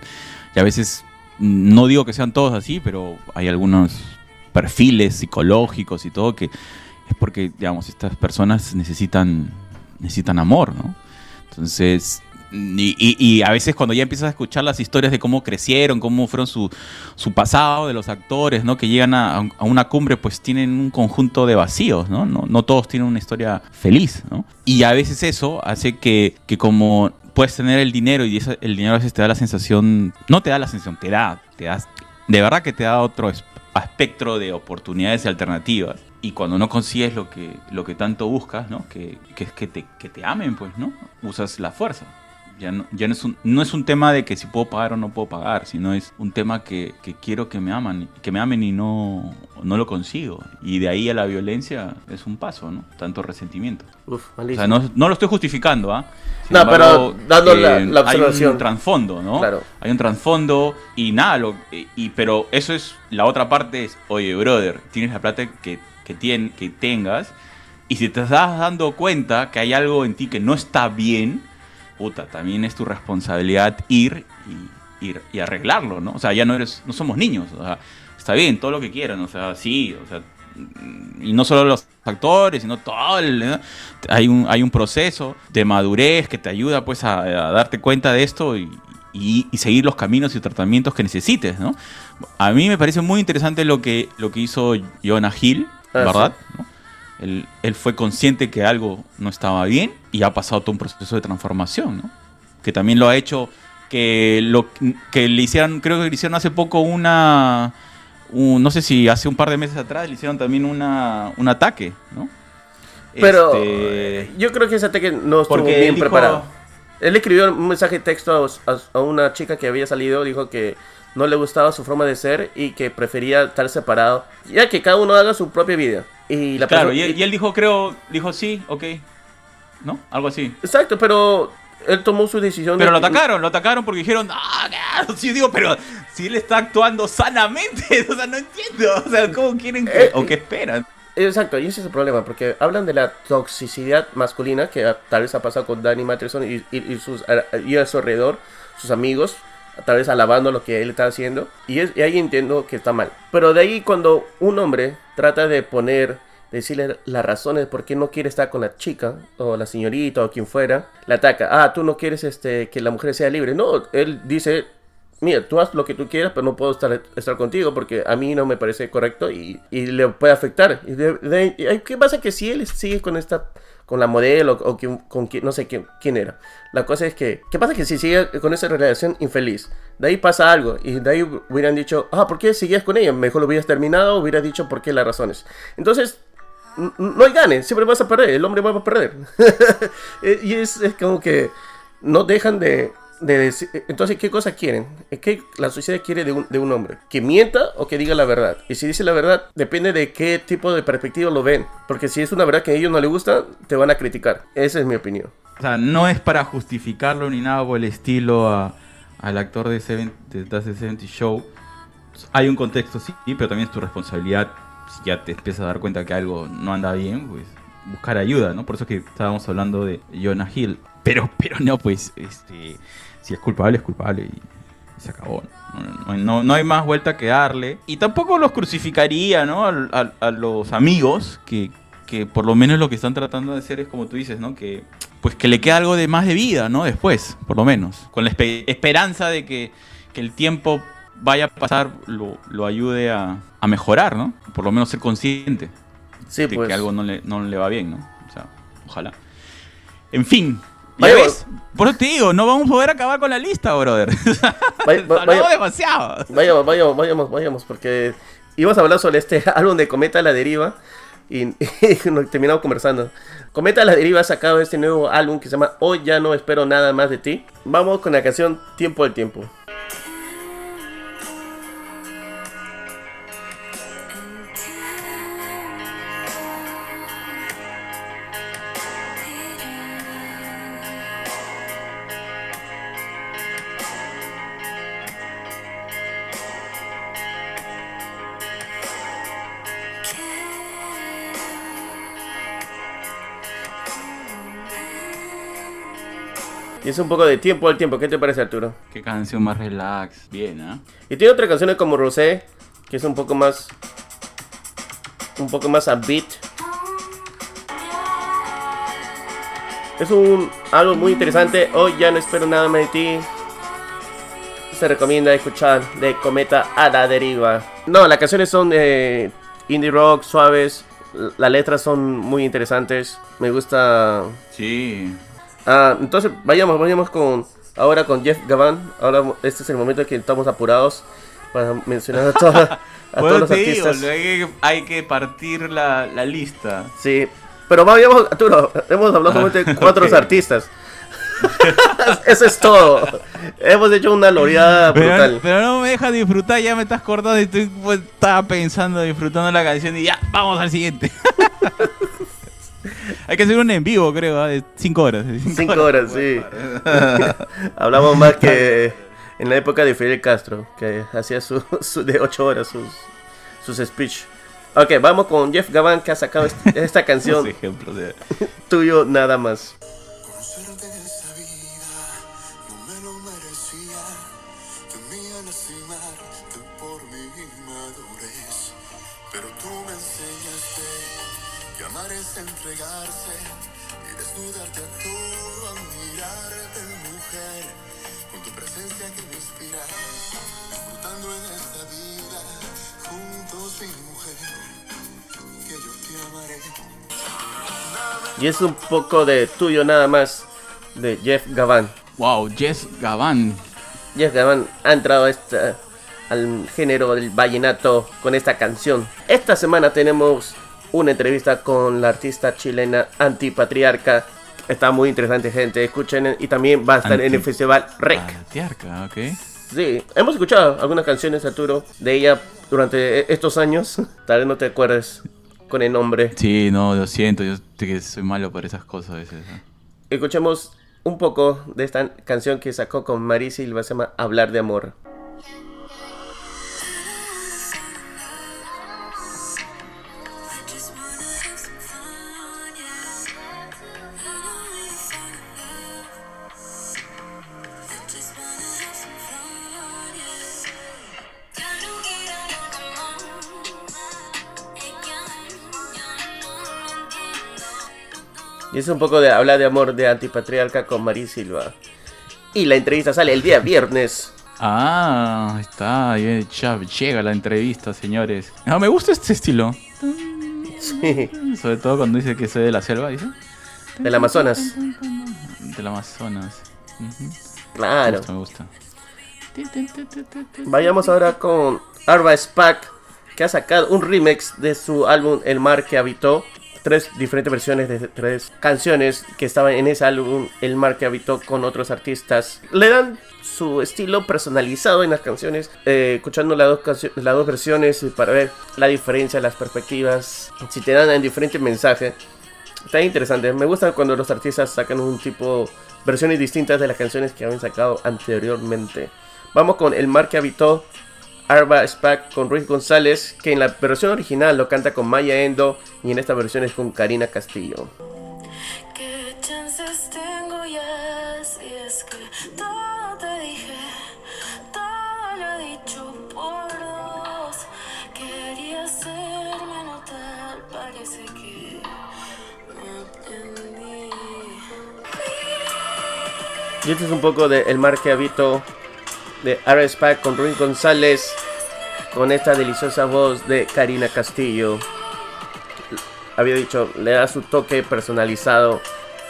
y a veces no digo que sean todos así, pero hay algunos perfiles psicológicos y todo que es porque, digamos, estas personas necesitan, necesitan amor, ¿no? Entonces, y, y- y a veces cuando ya empiezas a escuchar las historias de cómo crecieron, cómo fueron su, su pasado de los actores, ¿no? Que llegan a, a una cumbre, pues tienen un conjunto de vacíos, ¿no? No, no todos tienen una historia feliz, ¿no? Y a veces eso hace que, que como puedes tener el dinero y esa- el dinero a veces te da la sensación, no te da la sensación, te da, te das, de verdad que te da otro es- espectro de oportunidades y alternativas. Y cuando no consigues lo que, lo que tanto buscas, ¿no? Que, que es que te, que te amen, pues, ¿no? Usas la fuerza. Ya, no, ya no, es un, no es un tema de que si puedo pagar o no puedo pagar, sino es un tema que, que quiero que me aman, que me amen y no, no lo consigo. Y de ahí a la violencia es un paso, ¿no? Tanto resentimiento. Uf, O malísimo. sea, no, no lo estoy justificando, ¿ah? No, pero dando la- la Hay observación. un trasfondo, ¿no? Claro. Hay un trasfondo y nada, lo, y- pero eso es, la otra parte es, oye, brother, tienes la plata que, que, tien- que tengas y si te estás dando cuenta que hay algo en ti que no está bien, puta, también es tu responsabilidad ir y, arreglarlo, ¿no? O sea, ya no eres, no somos niños, o sea, está bien, todo lo que quieran, o sea, sí, o sea, y no solo los actores, sino todo el, hay un hay un proceso de madurez que te ayuda pues a, darte cuenta de esto y seguir los caminos y tratamientos que necesites, ¿no? A mí me parece muy interesante lo que lo que hizo Jonah Hill, ¿verdad? ¿No? Él, él fue consciente que algo no estaba bien y ha pasado todo un proceso de transformación, ¿no? Que también lo ha hecho que lo que le hicieron, creo que le hicieron hace poco una un- no sé si hace un par de meses atrás le hicieron también una, un ataque, ¿no? Pero Este, yo creo que ese ataque no estuvo porque bien él dijo- preparado. Él escribió un mensaje de texto a, a- a una chica que había salido, dijo que no le gustaba su forma de ser y que prefería estar separado, ya que cada uno haga su propia vida. Y la Claro, y, y él dijo, creo, dijo sí, ok. ¿No? Algo así. Exacto, pero él tomó su decisión. Pero de- lo atacaron, lo atacaron porque dijeron, ah, claro, sí, digo, pero si él está actuando sanamente, o sea, no entiendo, o sea, ¿cómo quieren que, Eh, o qué esperan? Exacto, y ese es el problema, porque hablan de la toxicidad masculina que tal vez ha pasado con Danny Matheson y, y- y sus, y a su alrededor, sus amigos, tal vez alabando lo que él está haciendo, y, es, y ahí entiendo que está mal. Pero de ahí cuando un hombre trata de poner, decirle las razones por qué no quiere estar con la chica, o la señorita, o quien fuera, la ataca, ah, tú no quieres este, que la mujer sea libre. No, él dice, mira, tú haz lo que tú quieras, pero no puedo estar, estar contigo porque a mí no me parece correcto y, y le puede afectar. Y ¿Qué pasa que si él sigue con esta, con la modelo o quien- con quien, no sé quién, quién era? La cosa es que, ¿qué pasa que si sigue con esa relación infeliz? De ahí pasa algo y de ahí hubieran dicho, ah, ¿por qué seguías con ella? Mejor lo hubieras terminado, hubieras dicho por qué las razones. Entonces, no hay gane, siempre vas a perder, el hombre va a perder. Eh, y es como que no dejan de, decir... Entonces, ¿qué cosa quieren? ¿Qué la sociedad quiere de un, de un hombre? ¿Que mienta o que diga la verdad? Y si dice la verdad, depende de qué tipo de perspectiva lo ven. Porque si es una verdad que a ellos no les gusta, te van a criticar. Esa es mi opinión. O sea, no es para justificarlo ni nada por el estilo a- al actor de, Seven, de the 70 Show. Hay un contexto, sí, pero también es tu responsabilidad, si ya te empiezas a dar cuenta que algo no anda bien, pues buscar ayuda, ¿no? Por eso que estábamos hablando de Jonah Hill. Pero, pero no, pues, este, si es culpable, es culpable y, y se acabó. No, no- hay más vuelta que darle. Y tampoco los crucificaría, ¿no? A, los amigos que, que por lo menos lo que están tratando de hacer es como tú dices, ¿no? Que pues que le quede algo de más de vida, ¿no? Después, por lo menos. Con la espe- esperanza de que, que el tiempo vaya a pasar, lo, lo ayude a, a mejorar, ¿no? Por lo menos ser consciente Sí, de pues. que algo no le, no le va bien, ¿no? O sea, ojalá. En fin. ¿Ya Vaya, ves? Por eso te digo, no vamos a poder acabar con la lista, brother. Vaya- Hablamos demasiado. Vayamos, vayamos, vayamos, vayamos, porque íbamos a hablar sobre este álbum de Cometa a la Deriva y, y terminamos conversando. Cometa a la Deriva ha sacado este nuevo álbum que se llama Hoy ya no espero nada más de ti. Vamos con la canción Tiempo del Tiempo. Y es un poco de Tiempo del Tiempo. ¿Qué te parece, Arturo? Qué canción más relax. Bien, ¿ah? Y tiene otras canciones como Rosé, que es un poco más. Un poco más a beat. Es un álbum muy interesante. Hoy ya no espero nada más de ti. Se recomienda escuchar de Cometa a la deriva. No, las canciones son de indie rock, suaves. Las letras son muy interesantes. Me gusta. Sí. Ah, entonces vayamos, vayamos con ahora con Jeff Gavan. Ahora este es el momento en que estamos apurados para mencionar a, toda- a Bueno, todos los te digo, artistas. hay, que, hay que partir la, la lista. Sí, pero vayamos, Arturo, hemos hablado Ah, solamente de cuatro ok. artistas. Eso es todo. Hemos hecho una loreada brutal. pero no me dejas disfrutar, ya me estás cortando y estoy, pues, estaba pensando, disfrutando la canción y ya, vamos al siguiente. Hay que hacer un en vivo, creo, ¿ah? de 5 horas. de Cinco horas, sí. Hablamos más que en la época de Fidel Castro, que hacía su, su- de ocho horas sus, sus speech. Ok, vamos con Jeff Gavan que ha sacado est- esta canción ejemplos de... tuyo nada más. Y es un poco de tuyo nada más de Jeff Gavan. Wow, Jess Gavan. Jeff Gavan ha entrado a esta- al género del vallenato con esta canción. Esta semana tenemos una entrevista con la artista chilena Antipatriarca. Está muy interesante, gente. Escuchen y también va a estar en el festival REC. Patriarca, ok. Sí, hemos escuchado algunas canciones, Arturo, de ella durante e- estos años. Tal vez no te acuerdes. Con el nombre. Sí, no, lo siento, yo que soy malo por esas cosas a veces. Escuchemos un poco de esta canción que sacó con Mari Silva, se llama Hablar de Amor. Y es un poco de Hablar de Amor de Antipatriarca con Mari Silva. Y la entrevista sale el día viernes. Ah, está, ya llega la entrevista, señores. No, me gusta este estilo. Sí, Sobre todo cuando dice que soy de la selva, dice. del Amazonas. Del Amazonas. Claro. Me gusta, me gusta. Vayamos ahora con Arba Spack, que ha sacado un remix de su álbum El Mar que Habitó. Tres diferentes versiones de tres canciones que estaban en ese álbum El Mar que Habitó con otros artistas. Le dan su estilo personalizado en las canciones, eh, escuchando las dos, las dos versiones para ver la diferencia, las perspectivas, si te dan en diferentes mensajes. Está interesante. Me gusta cuando los artistas sacan un tipo, versiones distintas de las canciones que habían sacado anteriormente. Vamos con El Mar que Habitó, Arba Spack con Ruiz González, que en la versión original lo canta con Maya Endo y en esta versión es con Karina Castillo. ¿Qué chances tengo ya? Si es que todo te dije, todo lo he dicho por dos. Quería hacerme notar, parece que no entendí. Y este es un poco de El Mar que Habito de Arba Spack con Ruiz González, con esta deliciosa voz de Karina Castillo. Había dicho, le da su toque personalizado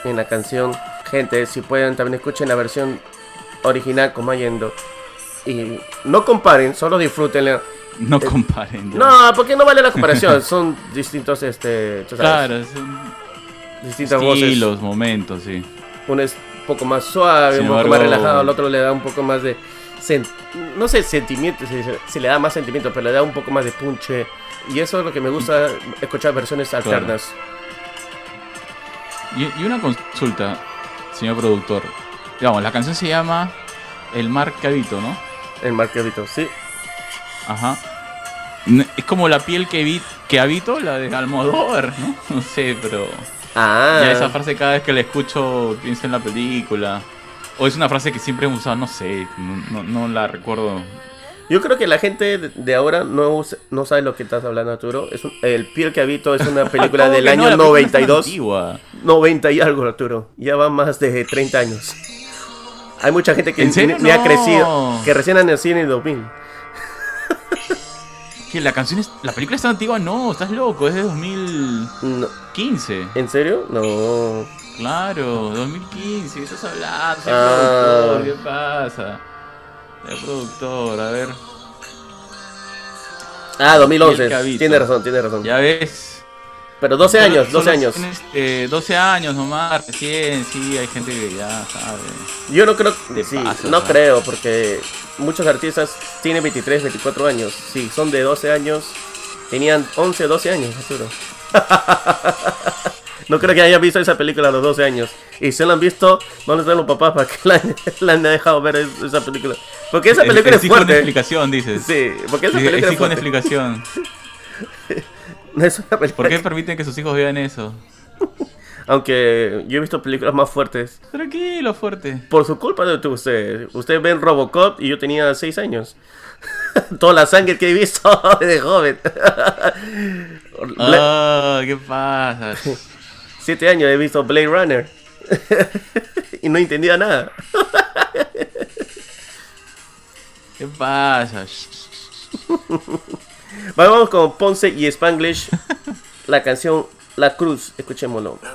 en la canción. Gente, si pueden, también escuchen la versión original con Maya Endo. Y no comparen, solo disfrútenla. No comparen. ya. No, porque no vale la comparación. Son distintos, este, Claro, son distintas voces. estilos, momentos, sí. Uno es un poco más suave, Sin un poco más relajado, al otro le da un poco más de. No sé, sentimiento, si, si le da más sentimiento, pero le da un poco más de punche. Y eso es lo que me gusta, escuchar versiones alternas. Y, y una consulta, señor productor. Digamos, la canción se llama El Mar que habito, ¿no? El marquevito, sí. Ajá. Es como la piel que, vi, que habito, la de Almodóvar, ¿no? No sé, pero Ah, ya esa frase cada vez que la escucho pienso en la película. O es una frase que siempre he usado, no sé, no, no- no la recuerdo. yo creo que la gente de- ahora no, usa- no sabe lo que estás hablando, Arturo. Es un- el Piel que habito es una película ¿Cómo del no? año es 92. antigua. 90 y algo, Arturo. Ya va más de 30 años. Hay mucha gente que ni, ha No. crecido, que recién ha nacido en el 2000. Que la canción es, la película es tan antigua, no, estás loco, es de 2015. No, ¿En serio? No. Claro, 2015, ¿qué estás hablando? Soy Ah. productor, ¿qué pasa? Soy productor, a ver. Ah, 2011. Piel que habito. Tiene razón, tiene razón. Ya ves. Pero 12 años, Son 12 años. canciones, eh, 12 años nomás, recién, sí, hay gente que ya sabe. Yo no creo, sí, no creo, porque muchos artistas tienen 23, 24 años. Si son de 12 años, tenían 11, 12 años, Arturo. no creo que hayan visto esa película a los 12 años. Y si la han visto, ¿dónde están los papás para que la, la han dejado ver es- esa película? Porque esa El- película el es sí con fuerte. explicación, dices. Sí, porque esa Sí, película sí es con fuerte. explicación. Es una película ¿Por qué que- permiten que sus hijos vean eso? Aunque yo he visto películas más fuertes. Tranquilo, fuerte. Por su culpa de tu- usted. Usted ve Robocop y yo tenía 6 años. Toda la sangre que he visto de joven. Ah, ¿qué pasa? 7 años he visto Blade Runner. y no entendía nada. ¿Qué pasa? Vamos con Ponce y Spanglish. La canción La Cruz. Escuchémoslo. Me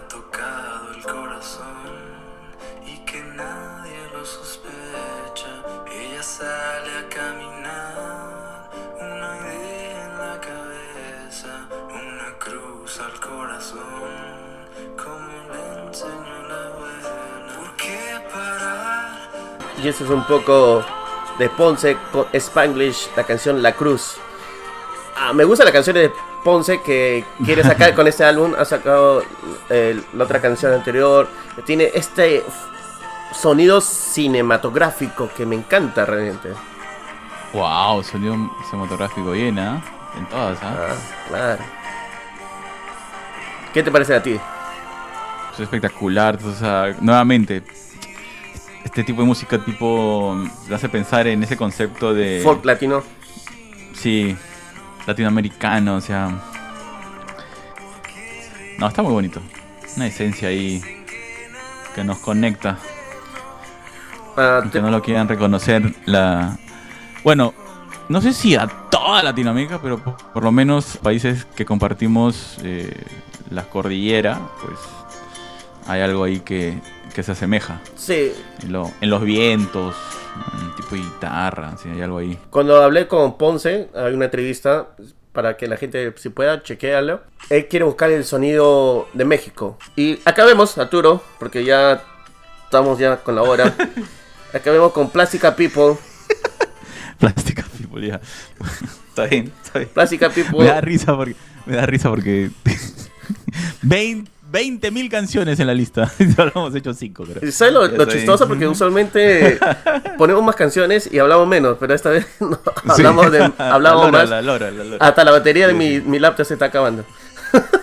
Y eso es un poco de Ponce con Spanglish. La canción La Cruz. Ah, me gusta la canción de Ponce que quiere sacar con este álbum. Ha sacado eh, la otra canción anterior. Tiene este sonido cinematográfico que me encanta realmente. Wow, sonido cinematográfico bien, ¿ah? En todas, ¿ah? Ah, claro. ¿Qué te parece a ti? Es espectacular, o sea, nuevamente, este tipo de música tipo te hace pensar en ese concepto de... Folk latino. Sí, latinoamericano, o sea... No, está muy bonito. Una esencia ahí que nos conecta. Ah, te- no lo quieran reconocer, la... Bueno, no sé si a toda Latinoamérica, pero por, por lo menos países que compartimos eh, la cordillera, pues hay algo ahí que, que se asemeja. sí, En, lo- en los vientos, en tipo de guitarra, sí, hay algo ahí. Cuando hablé con Ponce, hay una entrevista para que la gente, si pueda, chequearlo. Él quiere buscar el sonido de México. Y acá vemos, Arturo, porque ya estamos ya con la hora. Acá vemos con Plástica People. Plástica People, ya. está bien, está bien. Plástica Me People. da risa porque. Me da risa porque. 20 mil canciones en la lista. Solo hemos hecho 5, creo. ¿Y ¿Sabes lo, chistoso? Porque usualmente ponemos más canciones y hablamos menos, pero esta vez no, Sí. hablamos, La hablamos lora, más. La lora, la lora. Hasta la batería de Sí, mi, mi laptop se está acabando.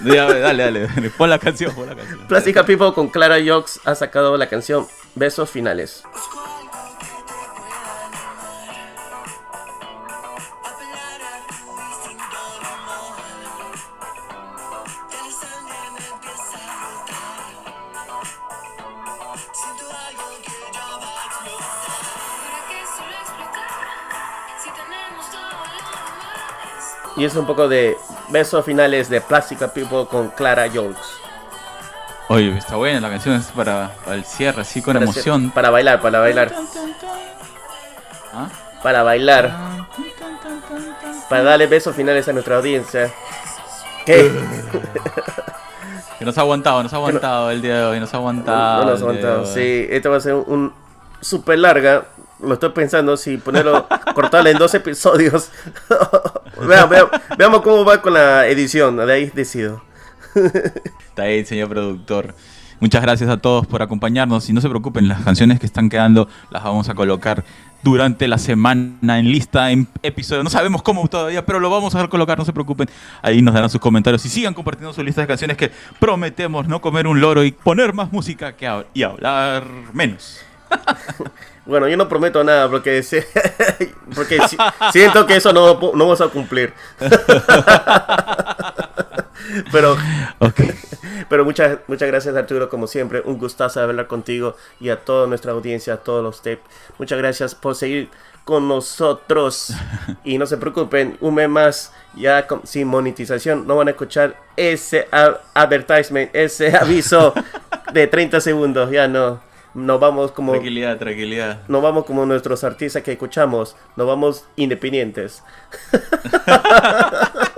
Dale, dale, dale. Pon la canción, pon la canción. Plástica People con Clara Jokes ha sacado la canción Besos Finales. Y es un poco de Besos Finales de Plástica People con Clara Jokes. Oye, está buena la canción, es para, para el cierre, así con Para emoción. Para bailar, para bailar. ¿Ah? Para bailar. Para darle besos finales a nuestra audiencia. ¿Qué? Que nos ha aguantado, nos ha aguantado el día de hoy, nos ha aguantado. No nos aguantamos. hoy. Sí, esto va a ser un, un súper larga. Lo estoy pensando si ponerlo, cortarle en dos episodios. Veamos, veamos, veamos cómo va con la edición. De ahí decido. Está bien, señor productor. Muchas gracias a todos por acompañarnos y no se preocupen, las canciones que están quedando las vamos a colocar durante la semana en lista, en episodio. No sabemos cómo todavía, pero lo vamos a colocar, no se preocupen. Ahí nos darán sus comentarios y sigan compartiendo su lista de canciones que prometemos no comer un loro y poner más música que y hablar menos. Bueno, yo no prometo nada porque, porque si- siento que eso no, no vamos a cumplir. Pero Ok. Pero muchas, muchas gracias Arturo, como siempre, un gustazo hablar contigo y a toda nuestra audiencia, a todos los tapes. Muchas gracias por seguir con nosotros. Y no se preocupen, un mes más, ya con- sin monetización, no van a escuchar ese advertisement, ese aviso de 30 segundos. Ya no, nos vamos como... Tranquilidad, tranquilidad. Nos vamos como nuestros artistas que escuchamos, nos vamos independientes.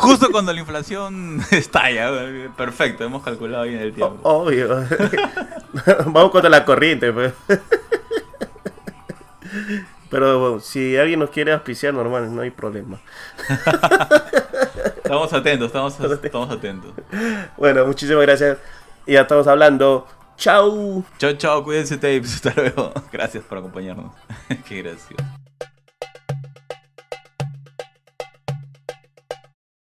Justo cuando la inflación estalla. Perfecto, hemos calculado bien el tiempo. Obvio. Vamos contra la corriente, pues. Pero bueno, si alguien nos quiere auspiciar, normal, no hay problema. Estamos atentos, estamos, estamos atentos. Bueno, muchísimas gracias. Y ya estamos hablando. Chau. Chao, chao, cuídense, tapes. Hasta luego. Gracias por acompañarnos. Qué gracioso.